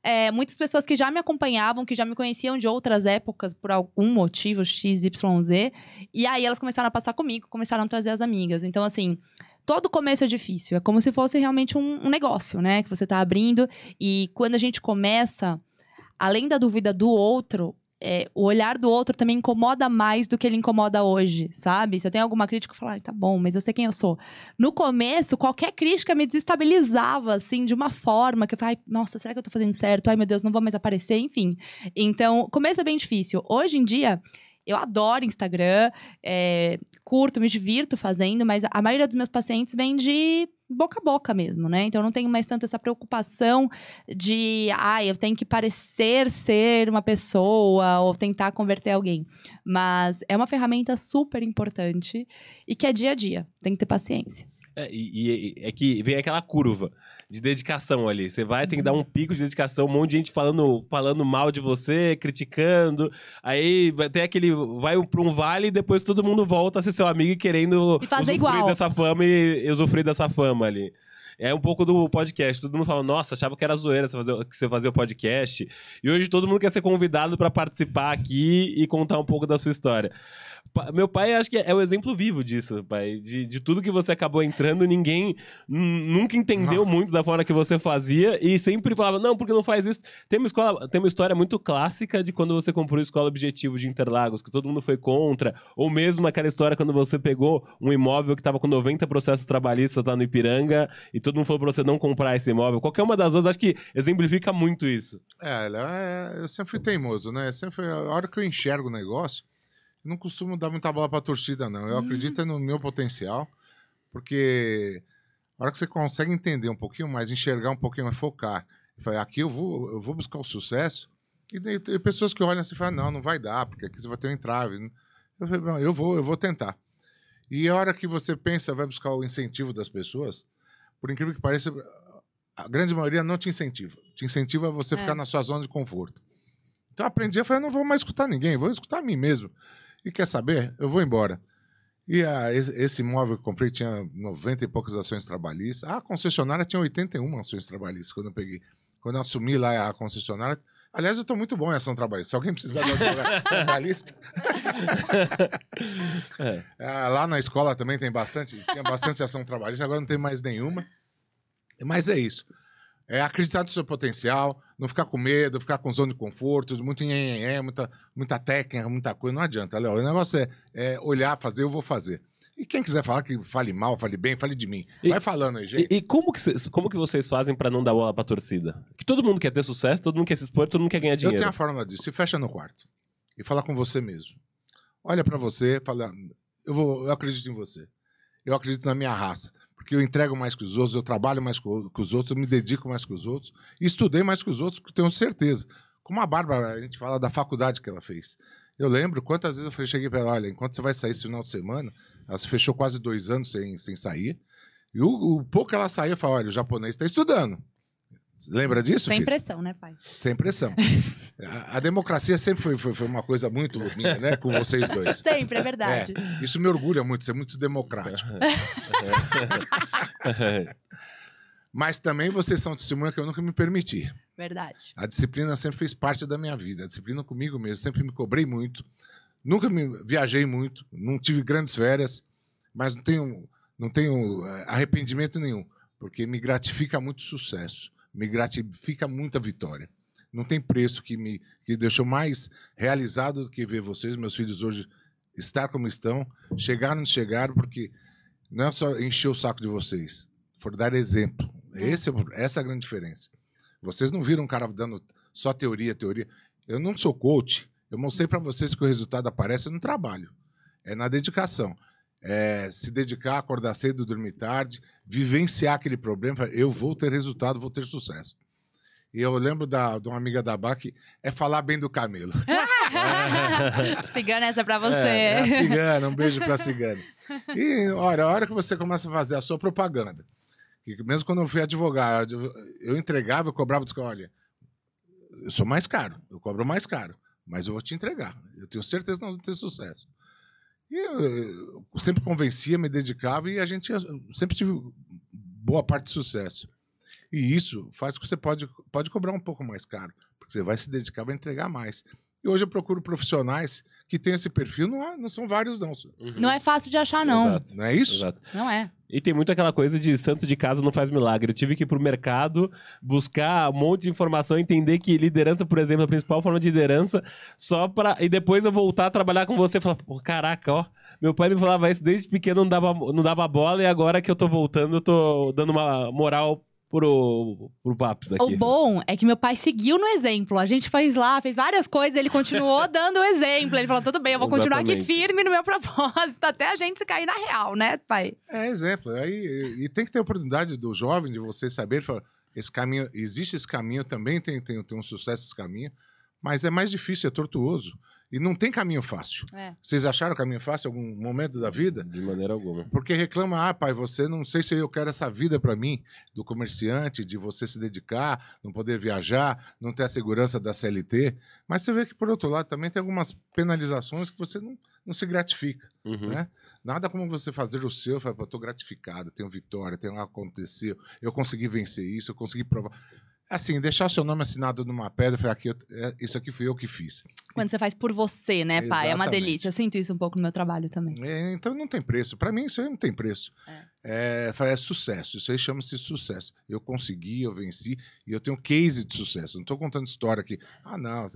é, muitas pessoas que já me acompanhavam, que já me conheciam de outras épocas, por algum motivo, XYZ. E aí elas começaram a passar comigo, começaram a trazer as amigas. Então, assim, todo começo é difícil. É como se fosse realmente um, um negócio, né? Que você está abrindo. E quando a gente começa, além da dúvida do outro, é, o olhar do outro também incomoda mais do que ele incomoda hoje, sabe? Se eu tenho alguma crítica, eu falo, ah, tá bom, mas eu sei quem eu sou. No começo, qualquer crítica me desestabilizava, assim, de uma forma que eu falei, nossa, será que eu tô fazendo certo? Ai, meu Deus, não vou mais aparecer, enfim. Então, começo é bem difícil. Hoje em dia, eu adoro Instagram, é, curto, me divirto fazendo, mas a maioria dos meus pacientes vem de boca a boca mesmo, né? Então eu não tenho mais tanto essa preocupação de, ah, eu tenho que parecer ser uma pessoa ou tentar converter alguém. Mas é uma ferramenta super importante e que é dia a dia, tem que ter paciência. É, e, e é que vem aquela curva de dedicação ali. Você vai ter que dar um pico de dedicação, um monte de gente falando, falando mal de você, criticando. Aí vai ter aquele. Vai pra um vale e depois todo mundo volta a ser seu amigo e querendo E fazer igual. dessa fama e, usufruir dessa fama ali. É um pouco do podcast. Todo mundo fala, nossa, achava que era zoeira você fazer, que você fazia o podcast. E hoje todo mundo quer ser convidado pra participar aqui e contar um pouco da sua história. Meu pai, acho que é o exemplo vivo disso, pai. De, de tudo que você acabou entrando, ninguém nunca entendeu Não. muito da forma que você fazia e sempre falava, não, porque não faz isso. Tem uma, escola, tem uma história muito clássica de quando você comprou a escola Objetivo de Interlagos, que todo mundo foi contra. Ou mesmo aquela história quando você pegou um imóvel que estava com 90 processos trabalhistas lá no Ipiranga e todo mundo falou pra você não comprar esse imóvel. Qualquer uma das duas, acho que exemplifica muito isso. É, é- eu sempre fui teimoso, né? Sempre a hora que eu enxergo o negócio, não costumo dar muita bola pra torcida, não. Eu acredito no meu potencial, porque a hora que você consegue entender um pouquinho mais, enxergar um pouquinho mais, focar, e falar, aqui eu vou, eu vou buscar o sucesso, e tem pessoas que olham assim e falam, não, não vai dar, porque aqui você vai ter um entrave. Eu falei, "Não, eu vou, eu vou tentar. E a hora que você pensa, vai buscar o incentivo das pessoas, por incrível que pareça, a grande maioria não te incentiva. Te incentiva a você É. ficar na sua zona de conforto. Então eu aprendi a falar, não vou mais escutar ninguém, vou escutar a mim mesmo. E quer saber? Eu vou embora. E a, esse, imóvel que eu comprei tinha 90 e poucas ações trabalhistas. A concessionária tinha 81 ações trabalhistas quando eu peguei. Quando eu assumi lá a concessionária. Aliás, eu estou muito bom em ação trabalhista. Se alguém precisar de advogado trabalhista. É. Ah, lá na escola também tem bastante, tinha bastante ação trabalhista, agora não tem mais nenhuma. Mas é isso. É acreditar no seu potencial, não ficar com medo, ficar com zona de conforto, muito nhenhenhé, muita, muita técnica, muita coisa. Não adianta, Léo. O negócio é, é olhar, fazer, eu vou fazer. E quem quiser falar que fale mal, fale bem, fale de mim. E- Vai falando aí, gente. E, e como, que cês- como que vocês fazem pra não dar bola pra torcida? Que todo mundo quer ter sucesso, todo mundo quer se expor, todo mundo quer ganhar Eu dinheiro. tenho a fórmula disso. Se fecha no quarto e fala com você mesmo. Olha pra você, fala, eu vou, eu acredito em você. Eu acredito na minha raça, porque eu entrego mais que os outros, eu trabalho mais que os outros, eu me dedico mais que os outros e estudei mais que os outros, tenho certeza. Como a Bárbara, a gente fala da faculdade que ela fez. Eu lembro quantas vezes eu cheguei para ela, olha, enquanto você vai sair esse final de semana, ela se fechou quase dois anos sem, sem sair. E o, o pouco que ela saiu, eu falei, olha, o japonês está estudando. Lembra disso? Sem filho? pressão, né, pai? Sem pressão. A, a democracia sempre foi, foi, foi uma coisa muito minha, né? Com vocês dois. Sempre, é verdade. Isso me orgulha muito, ser muito democrático. Mas também vocês são testemunha que eu nunca me permiti. Verdade. A disciplina sempre fez parte da minha vida. A disciplina comigo mesmo. Sempre me cobrei muito. Nunca me viajei muito. Não tive grandes férias. Mas não tenho, não tenho eh, arrependimento nenhum. Porque me gratifica muito o sucesso. Me gratifica muita vitória. Não tem preço que me que deixou mais realizado do que ver vocês, meus filhos hoje, estar como estão. Chegaram onde chegaram, porque não é só encher o saco de vocês. Foram dar exemplo. Esse é essa é a grande diferença. Vocês não viram um cara dando só teoria, teoria. Eu não sou coach. Eu mostrei para vocês que o resultado aparece no trabalho. É na dedicação. É se dedicar, acordar cedo, dormir tarde, vivenciar aquele problema. Eu vou ter resultado, vou ter sucesso. E eu lembro da, de uma amiga da Bá que é falar bem do camelo. Cigana, essa é pra você. É, é a cigana, um beijo pra cigana. E olha, a hora que você começa a fazer a sua propaganda, que mesmo quando eu fui advogado, eu entregava, eu cobrava, disse, olha, eu sou mais caro, eu cobro mais caro, mas eu vou te entregar. Eu tenho certeza que nós vamos ter sucesso. E sempre convencia, me dedicava e a gente sempre tive boa parte de sucesso. E isso faz com que você pode, pode cobrar um pouco mais caro, porque você vai se dedicar, vai entregar mais. E hoje eu procuro profissionais que têm esse perfil, não, há, não são vários, não. Uhum. Não é fácil de achar, não. Exato. Não é isso? Exato. Não é. E tem muito aquela coisa de santo de casa não faz milagre. Eu tive que ir pro mercado, buscar um monte de informação, entender que liderança, por exemplo, é a principal forma de liderança, só para E depois eu voltar a trabalhar com você e falar, pô, caraca, ó. Meu pai me falava isso desde pequeno, não dava, não dava bola, e agora que eu tô voltando, eu tô dando uma moral pro, pro Paps aqui. O bom é que meu pai seguiu no exemplo. A gente fez lá, fez várias coisas, ele continuou dando o exemplo. Ele falou: tudo bem, eu vou continuar aqui firme no meu propósito, até a gente se cair na real, né, pai? É, exemplo. Aí, e tem que ter a oportunidade do jovem de você saber, esse caminho, existe esse caminho também, tem, tem, tem um sucesso esse caminho, mas é mais difícil, é tortuoso. E não tem caminho fácil. É. Vocês acharam caminho fácil em algum momento da vida? De maneira alguma. Porque reclama, ah, pai, você não sei se eu quero essa vida para mim, do comerciante, de você se dedicar, não poder viajar, não ter a segurança da CLT. Mas você vê que, por outro lado, também tem algumas penalizações que você não, não se gratifica. Uhum. Né? Nada como você fazer o seu, falar, eu estou gratificado, tenho vitória, tenho aconteceu, eu consegui vencer isso, eu consegui provar. Assim, deixar o seu nome assinado numa pedra, falar aqui, é, isso aqui fui eu que fiz. Quando você faz por você, né, pai? Exatamente. É uma delícia. Eu sinto isso um pouco no meu trabalho também. É, então não tem preço. Para mim, isso aí não tem preço. É. É, é sucesso. Isso aí chama-se sucesso. Eu consegui, eu venci e eu tenho case de sucesso. Não estou contando história aqui. Ah, não.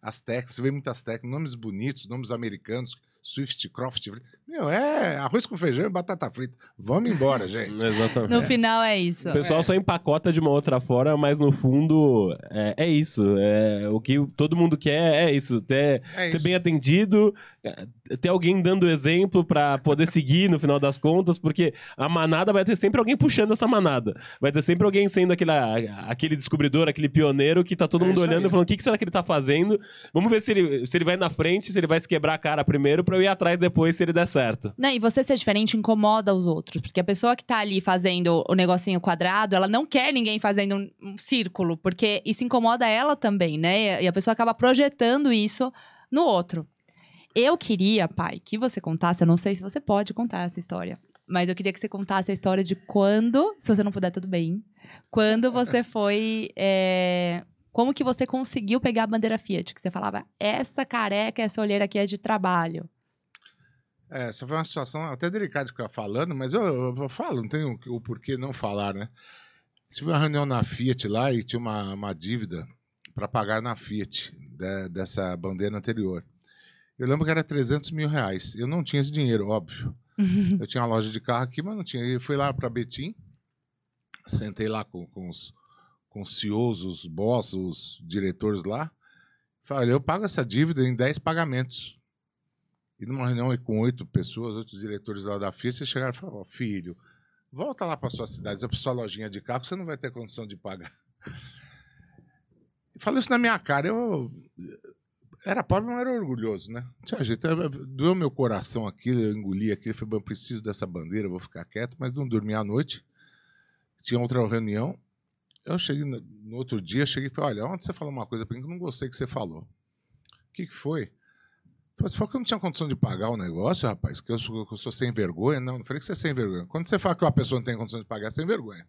As técnicas, você vê muitas técnicas, nomes bonitos, nomes americanos Swift Croft. Meu, é arroz com feijão e batata frita. Vamos embora, gente. Exatamente. No final é isso. O pessoal é. só empacota de uma outra forma, mas no fundo é, é isso. É, o que todo mundo quer é isso. Ter, é ser isso. bem atendido, ter alguém dando exemplo para poder seguir no final das contas, porque a manada vai ter sempre alguém puxando essa manada. Vai ter sempre alguém sendo aquele, aquele descobridor, aquele pioneiro que tá todo é mundo olhando aí. e falando: o que, que será que ele tá fazendo? Vamos ver se ele, se ele vai na frente, se ele vai se quebrar a cara primeiro pra eu ir atrás depois se ele der certo. Não, e você ser diferente incomoda os outros. Porque a pessoa que tá ali fazendo o negocinho quadrado, ela não quer ninguém fazendo um, um círculo. Porque isso incomoda ela também, né? E a pessoa acaba projetando isso no outro. Eu queria, pai, que você contasse, eu não sei se você pode contar essa história, mas eu queria que você contasse a história de quando, se você não puder, tudo bem. Quando você foi é, como que você conseguiu pegar a bandeira Fiat? Que você falava, essa careca, essa olheira aqui é de trabalho. É, essa foi uma situação até delicada de ficar falando, mas eu, eu, eu falo, não tenho o, o porquê não falar, né? Tive uma reunião na Fiat lá e tinha uma, uma dívida para pagar na Fiat de, dessa bandeira anterior. Eu lembro que era 300 mil reais. Eu não tinha esse dinheiro, óbvio. eu tinha uma loja de carro aqui, mas não tinha. Eu fui lá para Betim, sentei lá com, com os com os CEOs, os boss, os diretores lá. Falei, eu pago essa dívida em 10 pagamentos. E numa reunião com oito pessoas, outros diretores lá da Fiat, chegaram e falaram, filho, volta lá para sua cidade, para sua lojinha de carro, você não vai ter condição de pagar. Falei isso na minha cara, eu era pobre, mas era orgulhoso, né? Tinha jeito, doeu meu coração aqui, eu engoli aqui, falei, eu preciso dessa bandeira, vou ficar quieto, mas não dormi à noite. Tinha outra reunião, eu cheguei no, no outro dia, cheguei e falei: olha, ontem você falou uma coisa para mim que eu não gostei que você falou. O que, que foi? Você falou que eu não tinha condição de pagar o negócio, rapaz, que eu sou, que eu sou sem vergonha. Não, não falei que você é sem vergonha. Quando você fala que uma pessoa não tem condição de pagar, é sem vergonha.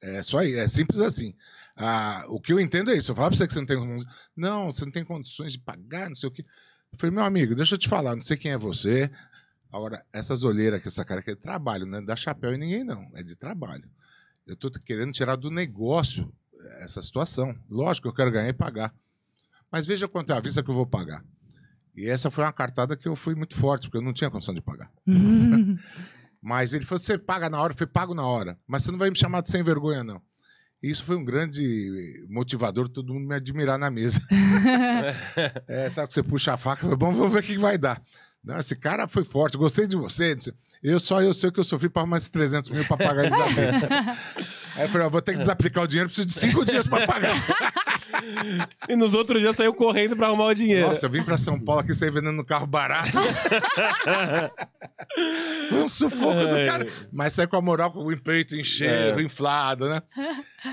É só aí, é simples assim. Ah, o que eu entendo é isso. Eu falo para você que você não tem Não, você não tem condições de pagar, não sei o quê. Eu falei, meu amigo, deixa eu te falar, não sei quem é você. Agora, essas olheiras que essa cara aqui é de trabalho, não é da chapéu em ninguém, não. É de trabalho. Eu estou querendo tirar do negócio essa situação. Lógico que eu quero ganhar e pagar. Mas veja quanto é a vista que eu vou pagar. E essa foi uma cartada que eu fui muito forte, porque eu não tinha condição de pagar. Mas ele falou: você paga na hora? Eu falei: pago na hora. Mas você não vai me chamar de sem vergonha, não. E isso foi um grande motivador, todo mundo me admirar na mesa. é, sabe que você puxa a faca, bom, vamos ver o que vai dar. Não, esse cara foi forte, gostei de você. Eu só eu sei que eu sofri para mais 300 mil para pagar a Elizabeth. Aí eu falei, vou ter que desaplicar o dinheiro, preciso de cinco dias para pagar. E nos outros dias saiu correndo pra arrumar o dinheiro. Nossa, eu vim pra São Paulo aqui saí vendendo carro barato. Foi um sufoco do cara. Mas saí com a moral, com o peito enchendo, É. inflado, né?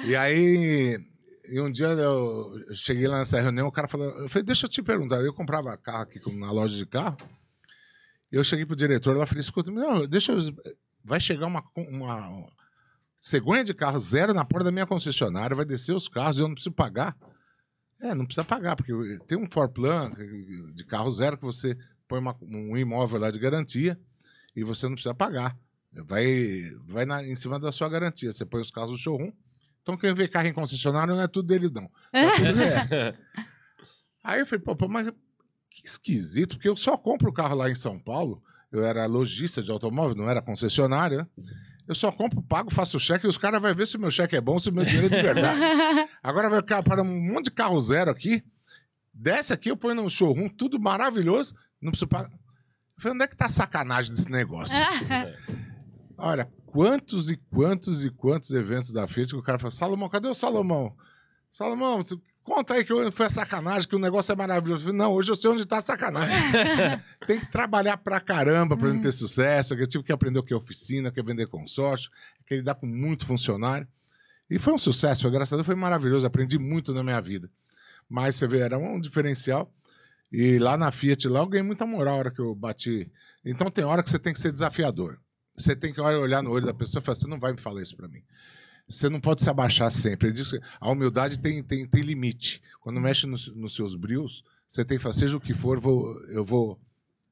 E aí, e um dia eu cheguei lá nessa reunião, o cara falou, eu falei, deixa eu te perguntar, eu comprava carro aqui na loja de carro, eu cheguei pro diretor lá e falei, escuta, não, deixa eu, vai chegar uma, uma cegonha de carro zero na porta da minha concessionária, vai descer os carros e eu não preciso pagar. É, não precisa pagar, porque tem um Forplan de carro zero que você põe uma- um imóvel lá de garantia e você não precisa pagar. Vai, vai na- em cima da sua garantia. Você põe os carros no showroom. Então, quem vê carro em concessionário não é tudo deles, não. É tudo é. Aí eu falei, pô, pô, mas que esquisito, porque eu só compro o carro lá em São Paulo. Eu era lojista de automóvel, não era concessionária. Eu só compro, pago, faço cheque e os caras vão ver se meu cheque é bom, se meu dinheiro é de verdade. Agora vai ficar para um monte de carro zero aqui. Desce aqui, eu ponho no showroom, tudo maravilhoso. Não preciso pagar. Eu falei, onde é que tá a sacanagem desse negócio? Olha, quantos e quantos e quantos eventos da Fiat que o cara fala, Salomão, cadê o Salomão? Salomão, você- conta aí que eu- foi a sacanagem, que o negócio é maravilhoso. Falei, não, hoje eu sei onde tá a sacanagem. Tem que trabalhar pra caramba pra gente ter sucesso. Eu tive que aprender o que é oficina, o que é vender consórcio, que é lidar com muito funcionário. E foi um sucesso, foi, graças a Deus foi maravilhoso. Aprendi muito na minha vida. Mas você vê, era um diferencial. E lá na Fiat, lá eu ganhei muita moral a hora que eu bati. Então tem hora que você tem que ser desafiador. Você tem que olhar no olho da pessoa e falar: você não vai me falar isso pra mim. Você não pode se abaixar sempre. Diz que a humildade tem, tem, tem limite. Quando mexe nos, nos seus brios, você tem que falar: seja o que for, vou, eu vou,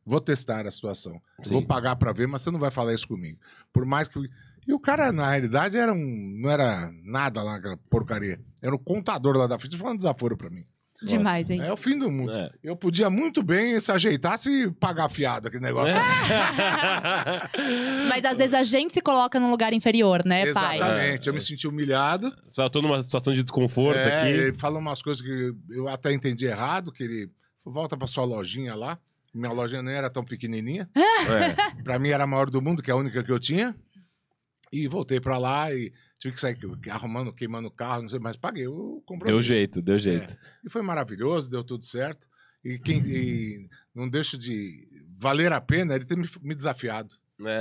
vou testar a situação. Vou pagar pra ver, mas você não vai falar isso comigo. Por mais que. E o cara, na realidade, era um, não era nada lá naquela porcaria. Era o contador lá da Fiat falando desaforo pra mim. Demais, hein? É o fim do mundo. É. Eu podia muito bem se ajeitar se pagar fiado aquele negócio. Mas às vezes a gente se coloca num lugar inferior, né, pai? Exatamente. Eu me senti humilhado. Só tô numa situação de desconforto É, aqui. Ele fala umas coisas que eu até entendi errado, que ele volta pra sua lojinha lá. Minha lojinha nem era tão pequenininha. É. Pra mim era a maior do mundo, que é a única que eu tinha. E voltei pra lá e tive que sair arrumando, queimando o carro, não sei, mas paguei o compromisso. Deu jeito, deu jeito. E foi maravilhoso, deu tudo certo. E quem e não deixa de valer a pena ele ter me, me desafiado.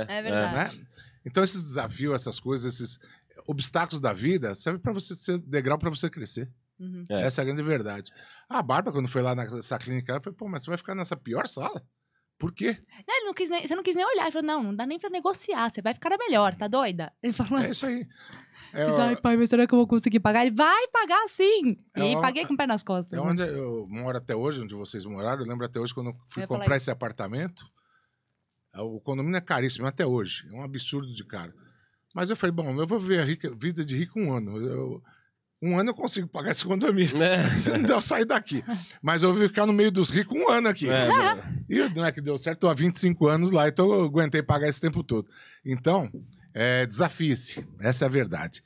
É verdade. Né? Então, esses desafios, essas coisas, esses obstáculos da vida, serve para você ser degrau para você crescer. Uhum. É. Essa é a grande verdade. A Bárbara, quando foi lá nessa clínica, ela falou: pô, mas você vai ficar nessa pior sala? Por quê? Não, ele não quis nem- você não quis nem olhar. Ele falou, não, não dá nem pra negociar. Você vai ficar melhor, tá doida? Ele falou É isso aí. É, Fiz, ó, Ai, pai, mas será que eu vou conseguir pagar? Ele vai pagar sim. É e uma- paguei com o pé nas costas. é né? onde eu moro até hoje, onde vocês moraram. Eu lembro até hoje quando eu fui Eu comprar esse apartamento. O condomínio é caríssimo até hoje. É um absurdo de caro. Mas eu falei, bom, eu vou ver a rica- vida de rico um ano. Eu- um ano eu consigo pagar esse condomínio. É. Se não der, eu sair daqui. Mas eu vou ficar no meio dos ricos um ano aqui. É, E não é que deu certo, tô há 25 anos lá, então eu aguentei pagar esse tempo todo. Então, é, desafie-se. Essa é a verdade.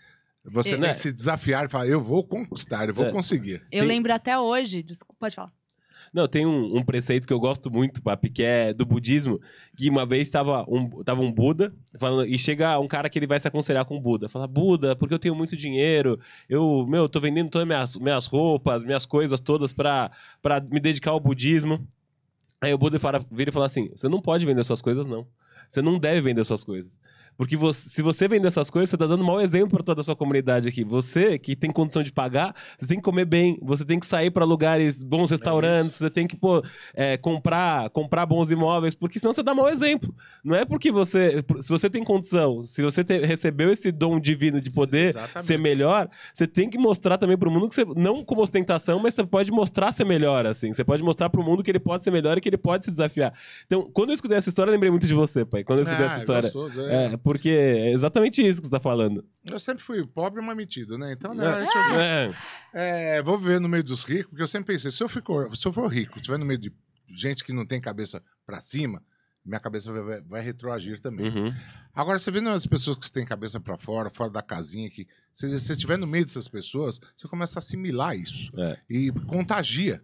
Você Eu- tem Né? que se desafiar e falar, eu vou conquistar, eu vou É. conseguir. Eu Tem- lembro até hoje. Desculpa, pode falar. Não, tem um, um preceito que eu gosto muito, papi, que é do budismo, que uma vez tava um, tava um Buda falando, e chega um cara que ele vai se aconselhar com o Buda. Fala, Buda, porque eu tenho muito dinheiro, eu, meu, tô vendendo todas minhas, minhas roupas, minhas coisas todas pra me dedicar ao budismo. Aí o Buda fala, vira e fala assim: você não pode vender suas coisas, não. Você não deve vender suas coisas. Porque você- se você vender essas coisas, você tá dando mau exemplo para toda a sua comunidade aqui. Você que tem condição de pagar, você tem que comer bem, você tem que sair para lugares, bons restaurantes, você tem que pô, é, comprar, comprar bons imóveis, porque senão você dá mau exemplo. Não é porque você. Se você tem condição, se você te- recebeu esse dom divino de poder Exatamente. ser melhor, você tem que mostrar também pro mundo que você. Não como ostentação, mas você pode mostrar ser melhor, assim. Você pode mostrar pro mundo que ele pode ser melhor e que ele pode se desafiar. Então, quando eu escutei essa história, eu lembrei muito de você, pai. Quando eu escutei Ah, essa é história. gostoso, é. É, porque é exatamente isso que você tá falando. Eu sempre fui pobre, mas metido, né? Então, né, deixa eu. É. É, vou viver no meio dos ricos, porque eu sempre pensei, se eu, fico, se eu for rico, estiver no meio de gente que não tem cabeça pra cima, minha cabeça vai, vai- retroagir também. Uhum. Agora, você vendo as pessoas que têm cabeça pra fora, fora da casinha, que se você estiver no meio dessas pessoas, você começa a assimilar isso. É. E contagia.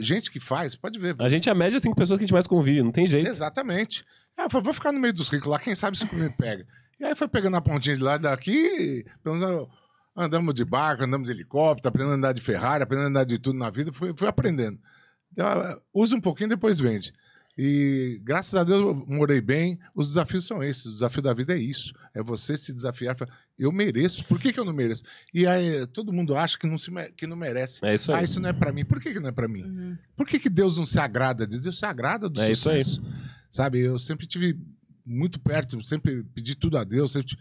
Gente que faz, pode ver. A gente é a média cinco pessoas que a gente mais convive, não tem jeito. Exatamente. É, eu falei, vou ficar no meio dos ricos lá, quem sabe se me pega. E aí foi pegando a pontinha de lá daqui, pelo menos andamos de barco, andamos de helicóptero, aprendendo a andar de Ferrari, aprendendo a andar de tudo na vida, fui, fui aprendendo. Então, ah, usa um pouquinho, depois vende. E graças a Deus eu morei bem. Os desafios são esses. O desafio da vida é isso. É você se desafiar. falar, Eu mereço. Por que, que eu não mereço? E aí todo mundo acha que não, se, que não merece. É isso aí. Ah, isso não é pra mim. Por que, que não é pra mim? Uhum. Por que, que Deus não se agrada? Deus se agrada do É isso aí. sucesso. Sabe, eu sempre tive muito perto, sempre pedi tudo a Deus, sempre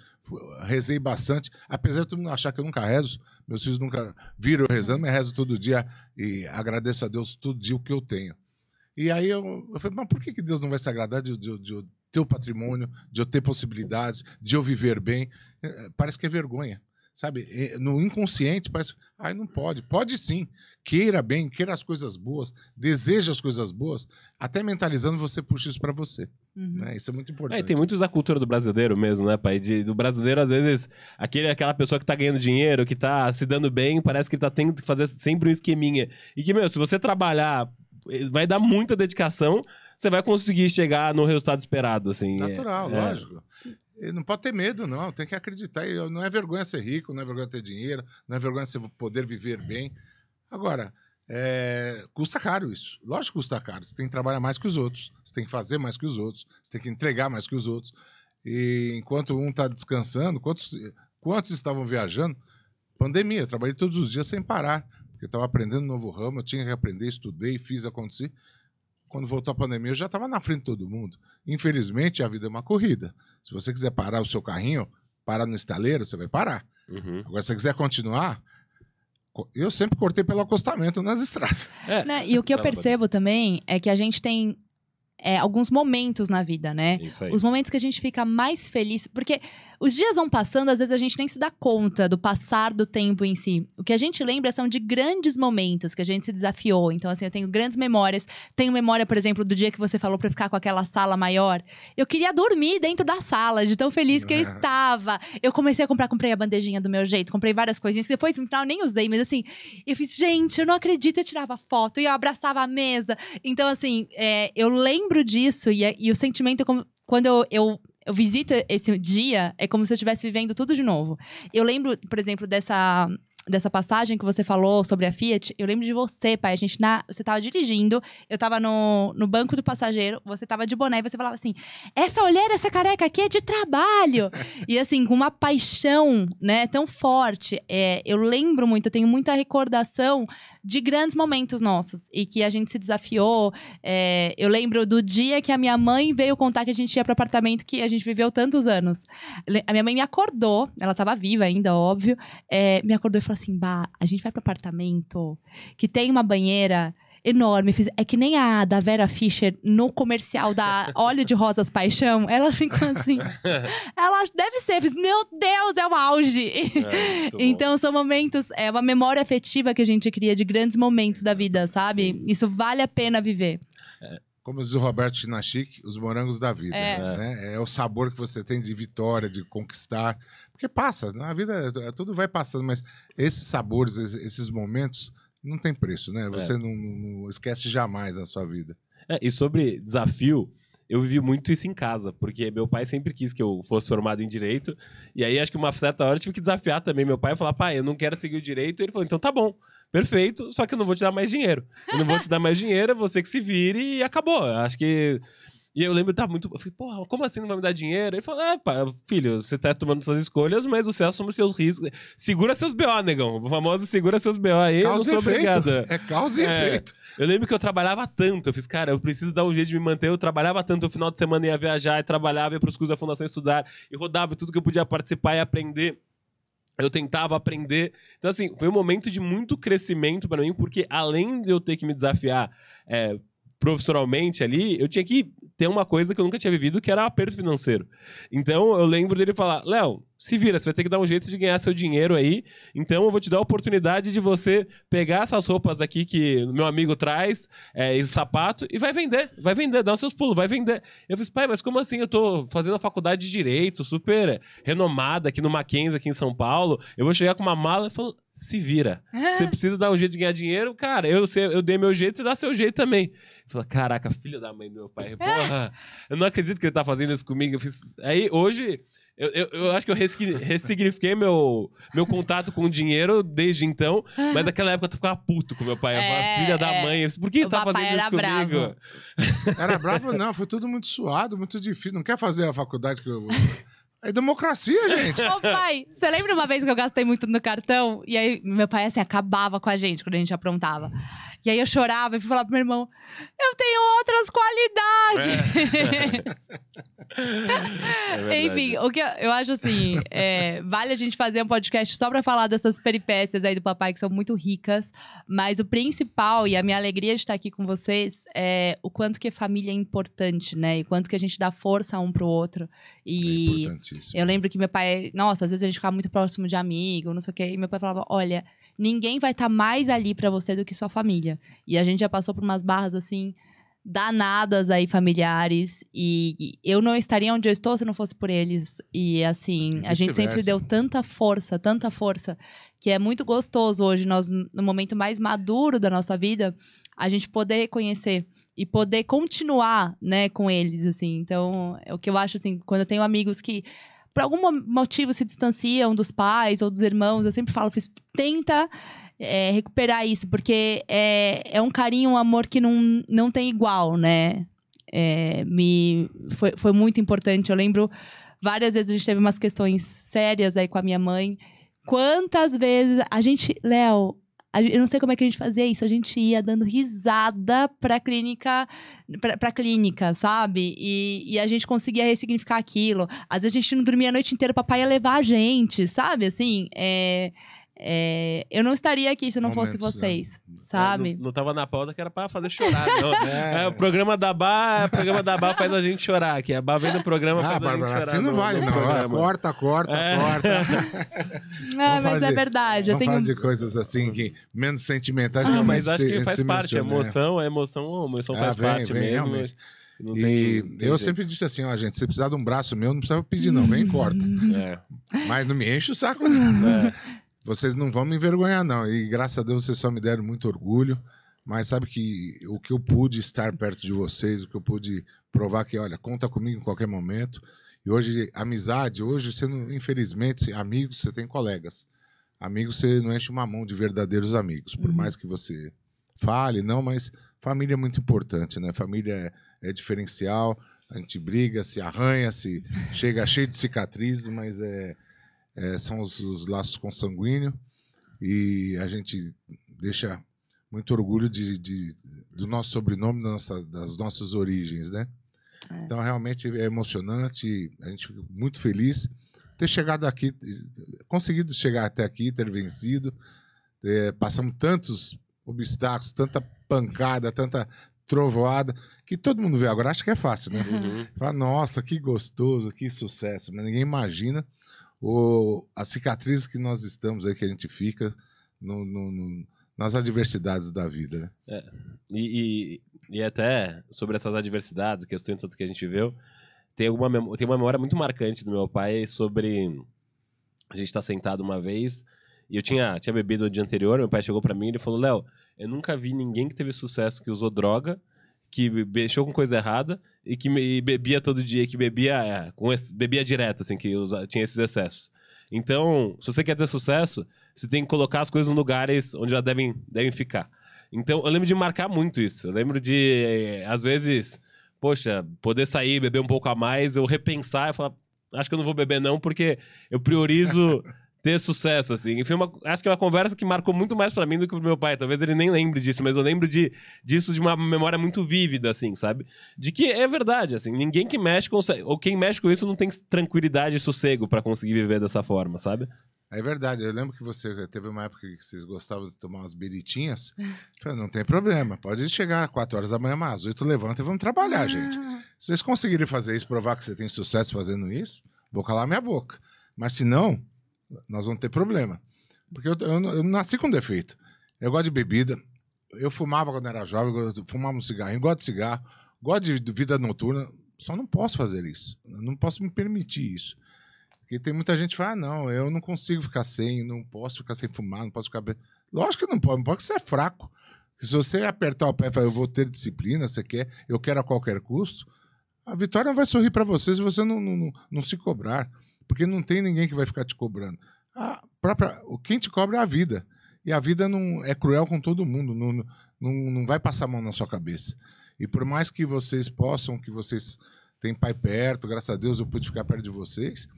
rezei bastante. Apesar de todo mundo achar que eu nunca rezo, meus filhos nunca viram eu rezando, mas rezo todo dia e agradeço a Deus todo dia o que eu tenho. E aí eu, eu falei, mas por que, que Deus não vai se agradar de, de, de eu ter o patrimônio, de eu ter possibilidades, de eu viver bem? Eh, Parece que é vergonha. Sabe, no inconsciente parece, ai, não pode. Pode sim. Queira bem, queira as coisas boas, deseja as coisas boas, até mentalizando você puxa isso para você. Uhum. Né? Isso é muito É, importante. e tem muitos da cultura do brasileiro mesmo, né, pai? De- do brasileiro, às vezes, aquele, aquela pessoa que tá ganhando dinheiro, que tá se dando bem, parece que tá tendo que fazer sempre um esqueminha. E que, meu, se você trabalhar, vai dar muita dedicação, você vai conseguir chegar no resultado esperado, assim. Natural, É, lógico. Não pode ter medo, não. Tem que acreditar. Não é vergonha ser rico, não é vergonha ter dinheiro, não é vergonha você poder viver bem. Agora, é, custa caro isso. Lógico que custa caro. Você tem que trabalhar mais que os outros. Você tem que fazer mais que os outros. Você tem que entregar mais que os outros. E enquanto um está descansando, quantos, quantos estavam viajando? Pandemia. Trabalhei todos os dias sem parar. Porque eu estava aprendendo um novo ramo, eu tinha que aprender, estudei, fiz acontecer. Quando voltou a pandemia, eu já estava na frente de todo mundo. Infelizmente, a vida é uma corrida. Se você quiser parar o seu carrinho, parar no estaleiro, você vai parar. Uhum. Agora, se você quiser continuar, co- eu sempre cortei pelo acostamento nas estradas. Né, E o que eu percebo também é que a gente tem é, alguns momentos na vida, né? Isso aí. Os momentos que a gente fica mais feliz. Porque os dias vão passando, às vezes a gente nem se dá conta do passar do tempo em si. O que a gente lembra são de grandes momentos que a gente se desafiou. Então, assim, eu tenho grandes memórias. Tenho memória, por exemplo, do dia que você falou pra eu ficar com aquela sala maior. Eu queria dormir dentro da sala, de tão feliz que eu estava. Eu comecei a comprar, comprei a bandejinha do meu jeito, comprei várias coisinhas que depois no final eu nem usei, mas assim, eu fiz, gente, eu não acredito, eu tirava foto e eu abraçava a mesa. Então, assim, é, eu lembro disso e, é- e o sentimento, é como- quando eu, eu, eu visito esse dia, é como se eu estivesse vivendo tudo de novo. Eu lembro, por exemplo, dessa. Dessa passagem que você falou sobre a Fiat, eu lembro de você, pai. A gente na, você tava dirigindo, eu tava no, no banco do passageiro, você tava de boné e você falava assim: essa olheira, essa careca aqui é de trabalho. e assim, com uma paixão, né, tão forte. É, eu lembro muito, eu tenho muita recordação de grandes momentos nossos e que a gente se desafiou. É, eu lembro do dia que a minha mãe veio contar que a gente ia pro apartamento que a gente viveu tantos anos. A minha mãe me acordou, ela tava viva ainda, óbvio. é, me acordou e falou assim: Bah, a gente vai pro apartamento que tem uma banheira. Enorme, é que nem a da Vera Fischer no comercial da Óleo de Rosas Paixão. Ela ficou assim. ela deve ser, Fiz, meu Deus, é o auge. É. Então são momentos, é uma memória afetiva que a gente cria de grandes momentos da vida, sabe? Isso vale a pena viver. Como diz o Roberto Chinachique, os morangos da vida. É. né? é o sabor que você tem de vitória, de conquistar. Porque passa, na vida é- tudo vai passando, mas esses sabores, esses momentos, não tem preço, né? Você não, não- não esquece jamais na sua vida. É, e sobre desafio, eu vivi muito isso em casa, porque meu pai sempre quis que eu fosse formado em direito. E aí, acho que uma certa hora eu tive que desafiar também meu pai e falar: pai, eu não quero seguir o direito. E ele falou: então tá bom, perfeito, só que eu não vou te dar mais dinheiro. Eu não vou te dar mais dinheiro, é você que se vire e acabou. Eu Acho que. E eu lembro tava muito. Eu falei, porra, como assim não vai me dar dinheiro? Ele falou: é, pai, filho, você tá tomando suas escolhas, mas você assume seus riscos. Segura seus BO, negão. O famoso segura seus BO aí, eu não Causa sou e efeito. obrigado. É causa e É. efeito. Eu lembro que eu trabalhava tanto. Eu fiz, cara, eu preciso dar um jeito de me manter. Eu trabalhava tanto. No final de semana ia viajar e trabalhava, ia pros cursos da Fundação estudar. E rodava tudo que eu podia participar e aprender. Eu tentava aprender. Então, assim, foi um momento de muito crescimento para mim, porque além de eu ter que me desafiar é, profissionalmente ali, eu tinha que ter uma coisa que eu nunca tinha vivido, que era aperto financeiro. Então, eu lembro dele falar: Léo, se vira, você vai ter que dar um jeito de ganhar seu dinheiro aí. Então, eu vou te dar a oportunidade de você pegar essas roupas aqui que meu amigo traz, é, esse sapato, e vai vender. Vai vender, dá os seus pulos, vai vender. Eu falei, pai, mas como assim? Eu tô fazendo a faculdade de Direito, super renomada aqui no Mackenzie, aqui em São Paulo. Eu vou chegar com uma mala e falo, se vira. Você precisa dar um jeito de ganhar dinheiro, cara. Eu, eu dei meu jeito, você dá seu jeito também. Fala, caraca, filho da mãe do meu pai. Porra, eu não acredito que ele tá fazendo isso comigo. Eu fiz... Aí, hoje, eu, eu, eu acho que eu ressigni- ressignifiquei meu, meu contato com o dinheiro desde então. Mas naquela época eu ficava puto com meu pai. Eu falava, É, filha da é. mãe. Eu disse, Por que O tá fazendo isso era comigo? bravo. Era bravo, não, foi tudo muito suado, muito difícil. Não quer fazer a faculdade que eu. É democracia, gente. Ô, pai, você lembra uma vez que eu gastei muito no cartão? E aí, meu pai, assim, acabava com a gente quando a gente aprontava. E aí eu chorava e fui falar pro meu irmão: Eu tenho outras qualidades. É verdade. Enfim, o que eu, eu acho assim, é, vale a gente fazer um podcast só pra falar dessas peripécias aí do papai que são muito ricas, mas o principal e a minha alegria de estar aqui com vocês é o quanto que família é importante, né? E quanto que a gente dá força um pro outro. É E importantíssimo. eu lembro que meu pai, nossa, às vezes a gente ficava muito próximo de amigo, não sei o quê, e meu pai falava: "Olha, ninguém vai estar mais ali pra você do que sua família". E a gente já passou por umas barras assim danadas aí familiares e eu não estaria onde eu estou se não fosse por eles. E assim, E a gente sempre deu tanta força, tanta força, que é muito gostoso hoje nós no momento mais maduro da nossa vida, a gente poder reconhecer e poder continuar, né, com eles assim. Então, é o que eu acho assim, quando eu tenho amigos que por algum mo- motivo se distanciam dos pais ou dos irmãos, eu sempre falo, fiz, tenta é, recuperar isso, porque é, é um carinho, um amor que não, não tem igual, né? É, me, foi, foi muito importante. Eu lembro várias vezes a gente teve umas questões sérias aí com a minha mãe. Quantas vezes a gente, Léo, eu não sei como é que a gente fazia isso, a gente ia dando risada pra clínica, pra, pra clínica, sabe? E, e a gente conseguia ressignificar aquilo. Às vezes a gente não dormia a noite inteira, o papai ia levar a gente, sabe? Assim, é, é, eu não estaria aqui se não fosse Momentos, vocês, sabe? Não, não tava na pauta que era pra fazer chorar, não. É. É, o programa da Bá, o programa da Bá faz a gente chorar aqui. A Bá vem no programa Ah, faz a gente Bárbara, chorar. assim não no- vai, no não. Olha, programa. corta, corta, É. corta. Ah, Vamos mas é fazer- verdade. Eu tenho... de coisas assim que menos sentimentais. Não, que mas acho que faz parte. A menciona, né? emoção, a emoção, a emoção Ah, faz vem, parte vem, mesmo. realmente. Não E tem, não tem eu jeito. sempre disse assim, ó, gente, se precisar de um braço meu, não precisa pedir, não. Vem e corta. É, Mas não me enche o saco, não. é. Vocês não vão me envergonhar, não. E graças a Deus vocês só me deram muito orgulho. Mas sabe que o que eu pude estar perto de vocês, o que eu pude provar que, olha, conta comigo em qualquer momento. E hoje, amizade, hoje você não, infelizmente, amigos, você tem colegas. Amigos, você não enche uma mão de verdadeiros amigos. Por mais que você fale, não, mas família é muito importante, né? Família é, é diferencial. A gente briga, se arranha, se chega cheio de cicatrizes, mas é, é, são os, os laços consanguíneos e a gente deixa muito orgulho de, de- do nosso sobrenome, da nossa- das nossas origens, né? É. Então, realmente é emocionante, a gente fica muito feliz ter chegado aqui, conseguido chegar até aqui, ter vencido. É, passamos tantos obstáculos, tanta pancada, tanta trovoada, que todo mundo vê agora, acha que é fácil, né? Uhum. Fala, nossa, que gostoso, que sucesso. Mas ninguém imagina o, as cicatrizes que nós estamos aí, que a gente fica no- no- no- nas adversidades da vida. Né? E, e, e até sobre essas adversidades, questões tanto que a gente viu, tem, mem- tem uma memória muito marcante do meu pai sobre. A gente tá sentado uma vez e eu tinha, tinha bebido no dia anterior. Meu pai chegou pra mim e ele falou: Léo, eu nunca vi ninguém que teve sucesso que usou droga, que mexeu com coisa errada e que e bebia todo dia, que bebia, é, com esse- bebia direto, assim, que usa, tinha esses excessos. Então, se você quer ter sucesso, você tem que colocar as coisas em lugares onde já devem, devem ficar. Então, eu lembro de marcar muito isso. Eu lembro de, eh, às vezes, poxa, poder sair, beber um pouco a mais, eu repensar e falar, acho que eu não vou beber não, porque eu priorizo ter sucesso, assim. E foi uma, acho que é uma conversa que marcou muito mais pra mim do que pro meu pai. Talvez ele nem lembre disso, mas eu lembro de, disso de uma memória muito vívida, assim, sabe? De que é verdade, assim, ninguém que mexe consegue, ou quem mexe com isso não tem tranquilidade e sossego pra conseguir viver dessa forma, sabe? É verdade, eu lembro que você teve uma época que vocês gostavam de tomar umas biritinhas. Eu Falei, não tem problema, pode chegar às 4 horas da manhã, mas às 8 levanta e vamos trabalhar, gente. Se vocês conseguirem fazer isso, provar que você tem sucesso fazendo isso, vou calar minha boca. Mas se não, nós vamos ter problema. Porque eu, eu, eu nasci com defeito. Eu gosto de bebida. Eu fumava quando era jovem, eu fumava um cigarrinho, gosto de cigarro, gosto de, vida noturna. Só não posso fazer isso. Não posso me permitir isso. Porque tem muita gente que fala, ah, não, eu não consigo ficar sem, não posso ficar sem fumar, não posso ficar... be-". Lógico que não pode, não pode que você é fraco. Porque se você apertar o pé e falar, eu vou ter disciplina, você quer, eu quero a qualquer custo, a vitória não vai sorrir para você se você não, não, não, não se cobrar. Porque não tem ninguém que vai ficar te cobrando. A própria, quem te cobra é a vida. E a vida não é cruel com todo mundo, não, não, não vai passar a mão na sua cabeça. E por mais que vocês possam, que vocês têm pai perto, graças a Deus eu pude ficar perto de vocês,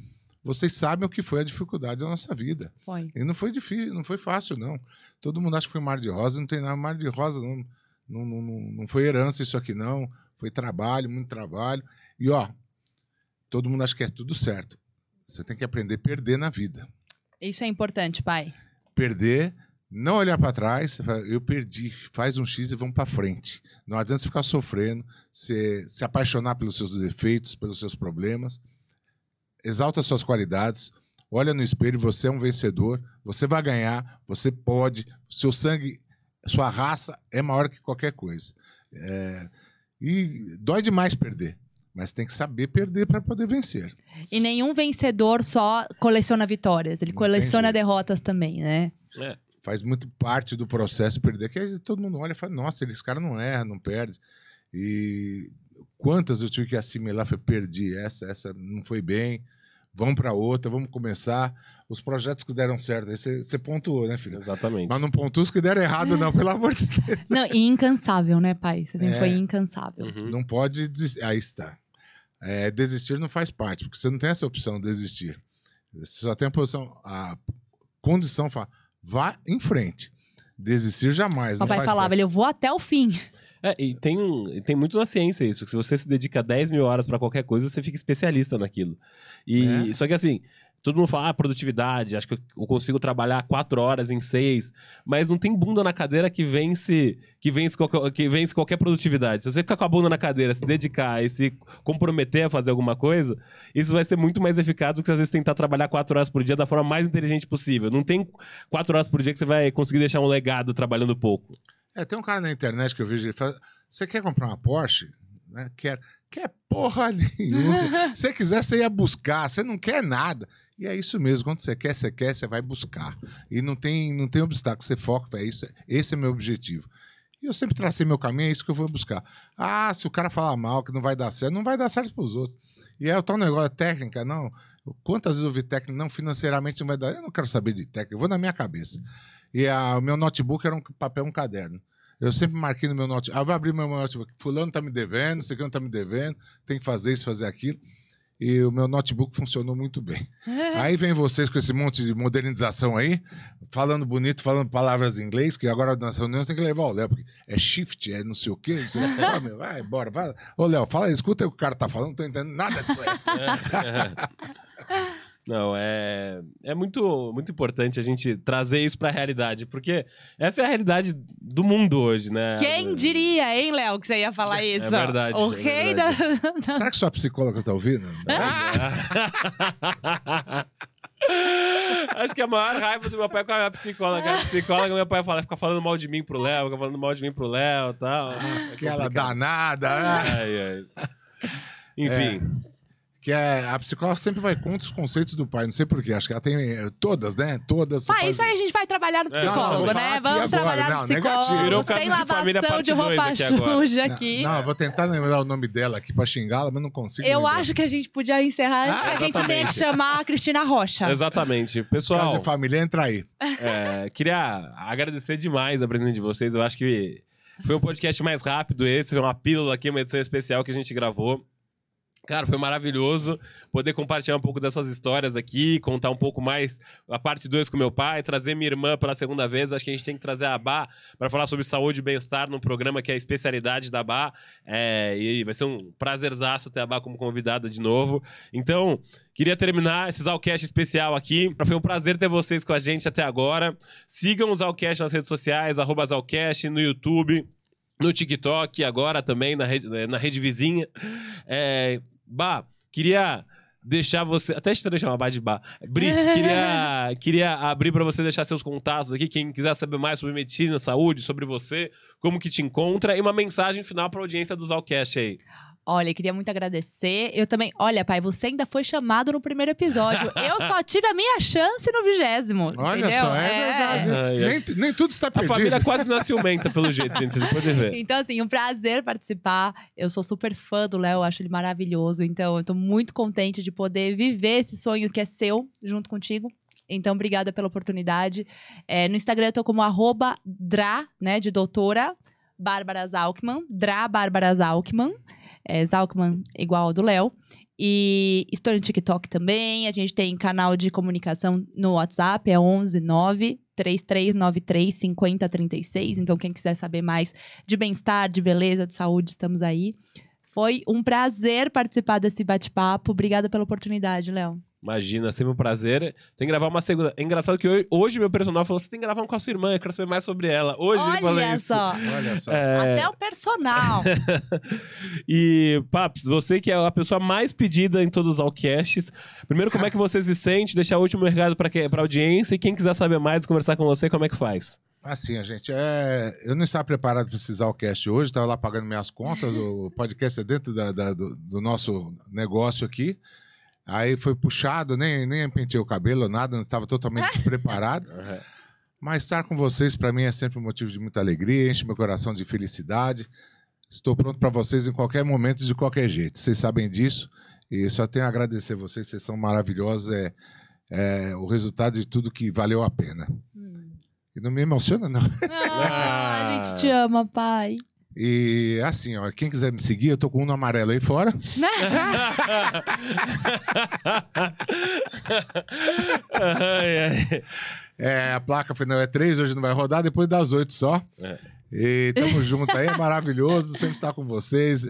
vocês sabem o que foi a dificuldade da nossa vida. Foi. E não foi difícil, não foi fácil, não. Todo mundo acha que foi mar de rosa, não tem nada mar de rosa. Não, não, não, não foi herança isso aqui, não. Foi trabalho, muito trabalho. E ó, todo mundo acha que é tudo certo. Você tem que aprender a perder na vida. Isso é importante, pai. Perder, não olhar para trás, eu perdi, faz um X e vamos para frente. Não adianta você ficar sofrendo, se, se apaixonar pelos seus defeitos, pelos seus problemas. Exalta suas qualidades, olha no espelho, você é um vencedor, você vai ganhar, você pode, seu sangue, sua raça é maior que qualquer coisa. É, e dói demais perder, mas tem que saber perder para poder vencer. E nenhum vencedor só coleciona vitórias, ele Não coleciona derrotas também, né? É. faz muito parte do processo perder. Que aí todo mundo olha e fala, nossa, esse cara não erra, não perde. E quantas eu tive que assimilar, foi perdi essa, essa não foi bem. Vamos para outra, vamos começar. Os projetos que deram certo, aí você você pontuou, né, filho? Exatamente. Mas não pontua os que deram errado, não, pelo amor de Deus. Não, e incansável, né, pai? Você sempre É. foi incansável. Uhum. Não pode desistir. Aí está. É, desistir não faz parte, porque você não tem essa opção de desistir. Você só tem a posição, a condição, fala, vá em frente. Desistir jamais. não Papai faz falava, parte. ele, eu vou até o fim. É, e tem, tem muito na ciência isso, que se você se dedica 10 mil horas pra qualquer coisa, você fica especialista naquilo. E, É. Só que assim, todo mundo fala, ah, produtividade, acho que eu- consigo trabalhar 4 horas em 6, mas não tem bunda na cadeira que vence, que vence, qualquer, que vence qualquer produtividade. Se você ficar com a bunda na cadeira, se dedicar e se comprometer a fazer alguma coisa, isso vai ser muito mais eficaz do que às vezes tentar trabalhar 4 horas por dia da forma mais inteligente possível. Não tem 4 horas por dia que você vai conseguir deixar um legado trabalhando pouco. É, tem um cara na internet que eu vejo, ele fala, você quer comprar uma Porsche? Né? Quer. Quer porra nenhuma. Se você quiser, você ia buscar. Você não quer nada. E é isso mesmo. Quando você quer, você quer, você vai buscar. E não tem, não tem obstáculo. Você foca, é isso. Esse é meu objetivo. E eu sempre tracei meu caminho, é isso que eu vou buscar. Ah, se o cara falar mal, que não vai dar certo, não vai dar certo pros outros. E é o tal negócio, técnica, não. Quantas vezes eu vi técnica, não, financeiramente não vai dar. Eu não quero saber de técnica, eu vou na minha cabeça. E a- o meu notebook era um papel, um caderno. Eu sempre marquei no meu notebook. Ah, vou abrir meu notebook. Fulano tá me devendo, esse aqui não tá me devendo, tem que fazer isso, fazer aquilo. E o meu notebook funcionou muito bem. Aí vem vocês com esse monte de modernização aí, falando bonito, falando palavras em inglês, que agora nas reuniões tem que levar o Léo, porque é shift, é não sei o quê. O quê. Ah, meu, vai, bora, vai. Ô, Léo, fala aí, escuta o que o cara tá falando, não tô entendendo nada disso aí. Não, é, é muito, muito importante a gente trazer isso pra realidade, porque essa é a realidade do mundo hoje, né? Quem diria, hein, Léo, que você ia falar isso? verdade, O é rei verdade. da. Será que sua psicóloga tá ouvindo? Acho que a maior raiva do meu pai é com a minha psicóloga. A psicóloga, meu pai fala, fica falando mal de mim pro Léo, fica falando mal de mim pro Léo e tal. Aquela danada. ah. Ai, ai. Enfim, Que é, a psicóloga sempre vai contra os conceitos do pai, não sei porquê. Acho que ela tem eh, todas, né? Todas. Pai, faz- isso aí a gente vai trabalhar no É, não, psicólogo, vou falar né? aqui Vamos agora. trabalhar no Não, negativo. psicólogo, Virou sem caso de família lavação parte de dois roupa aqui agora. suja Não, aqui. Não, eu vou tentar lembrar o nome dela aqui pra xingá-la, mas não consigo. Eu lembrar. acho que a gente podia encerrar. Ah, a gente tem exatamente. que chamar a Cristina Rocha. exatamente. Caso Pessoal, de família, entra aí. É, queria agradecer demais a presença de vocês. Eu acho que foi um podcast mais rápido esse, foi uma pílula aqui, uma edição especial que a gente gravou. Cara, foi maravilhoso poder compartilhar um pouco dessas histórias aqui, contar um pouco mais a parte 2 com meu pai, trazer minha irmã pela segunda vez. Acho que a gente tem que trazer a Bá para falar sobre saúde e bem-estar num programa que é a especialidade da Bá. É, e vai ser um prazerzaço ter a Bá como convidada de novo. Então, queria terminar esse Zalcast especial aqui. Foi um prazer ter vocês com a gente até agora. Sigam o Zalcast nas redes sociais, Zalcast, no YouTube, no TikTok, agora também na rede, na rede vizinha. É, bah, queria deixar você. Até estranho chamar Bah de Bah. Bri, queria, queria abrir para você deixar seus contatos aqui. Quem quiser saber mais sobre medicina, saúde, sobre você, como que te encontra, e uma mensagem final para a audiência do Zalcast aí. Olha, queria muito agradecer. Eu também. Olha, pai, você ainda foi chamado no primeiro episódio. Eu só tive a minha chance no vigésimo. Olha entendeu? só, é, verdade. Ai, ai. Nem, nem tudo está A perdido. família quase não ciumenta, pelo jeito, gente. Vocês podem ver. Então, assim, um prazer participar. Eu sou super fã do Léo, acho ele maravilhoso. Então, eu tô muito contente de poder viver esse sonho que é seu junto contigo. Então, obrigada pela oportunidade. É, no Instagram eu tô como arroba dra, né, de doutora, Bárbara Zalkman, dra Bárbara Zalkman. É, Zalkman igual ao do Léo. E estou no TikTok também. A gente tem canal de comunicação no WhatsApp, é 11 9 3393 5036. Então, quem quiser saber mais de bem-estar, de beleza, de saúde, estamos aí. Foi um prazer participar desse bate-papo. Obrigada pela oportunidade, Léo. Imagina, sempre um prazer. Tem que gravar uma segunda. É engraçado que hoje, hoje meu personal falou: você tem que gravar um com a sua irmã, eu quero saber mais sobre ela. Hoje ele falou Olha isso. só. Olha só. É, Até o personal. E, Paps, você que é a pessoa mais pedida em todos os Alcasts. Primeiro, como é que você se sente? Deixar o último recado pra, que- pra audiência. E quem quiser saber mais, conversar com você, como é que faz? Assim, a gente, é... eu não estava preparado para precisar o cast hoje, estava lá pagando minhas contas, o podcast é dentro da- da- do, do nosso negócio aqui. Aí foi puxado, nem, nem pentei o cabelo, nada, estava totalmente despreparado. Mas estar com vocês, para mim, é sempre um motivo de muita alegria, enche meu coração de felicidade. Estou pronto para vocês em qualquer momento, de qualquer jeito. Vocês sabem disso. E só tenho a agradecer a vocês, vocês são maravilhosos. É, é o resultado de tudo que valeu a pena. E não me emociona, não. Ah, a gente te ama, pai. E assim, ó, quem quiser me seguir, eu tô com um no amarelo aí fora. É, a placa foi, não, é três, hoje não vai rodar, depois das oito só. É. E tamo junto aí, é maravilhoso, sempre estar com vocês.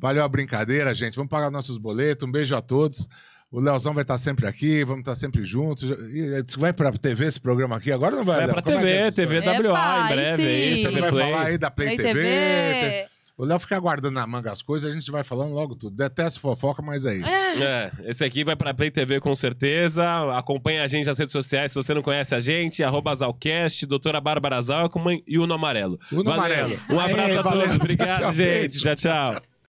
Valeu a brincadeira, gente. Vamos pagar nossos boletos. Um beijo a todos. O Leozão vai estar sempre aqui, vamos estar sempre juntos. E, eh, vai pra TV esse programa aqui? Agora não vai, Vai pra Como é é TV? TV WA Epa, em breve. Aí, Você não TV vai Play. falar aí da Play, Play TV? TV. O Léo fica guardando na manga as coisas, a gente vai falando logo tudo. Detesto fofoca, mas é isso. É, esse aqui vai pra Play TV com certeza. Acompanha a gente nas redes sociais se você não conhece a gente. Arroba Zalcast, doutora Bárbara Zalkman e Uno Amarelo. Uno Valeu. Amarelo. Um abraço Aê, a valeu. todos. Obrigado, Tchau, gente. beijo. Tchau, tchau.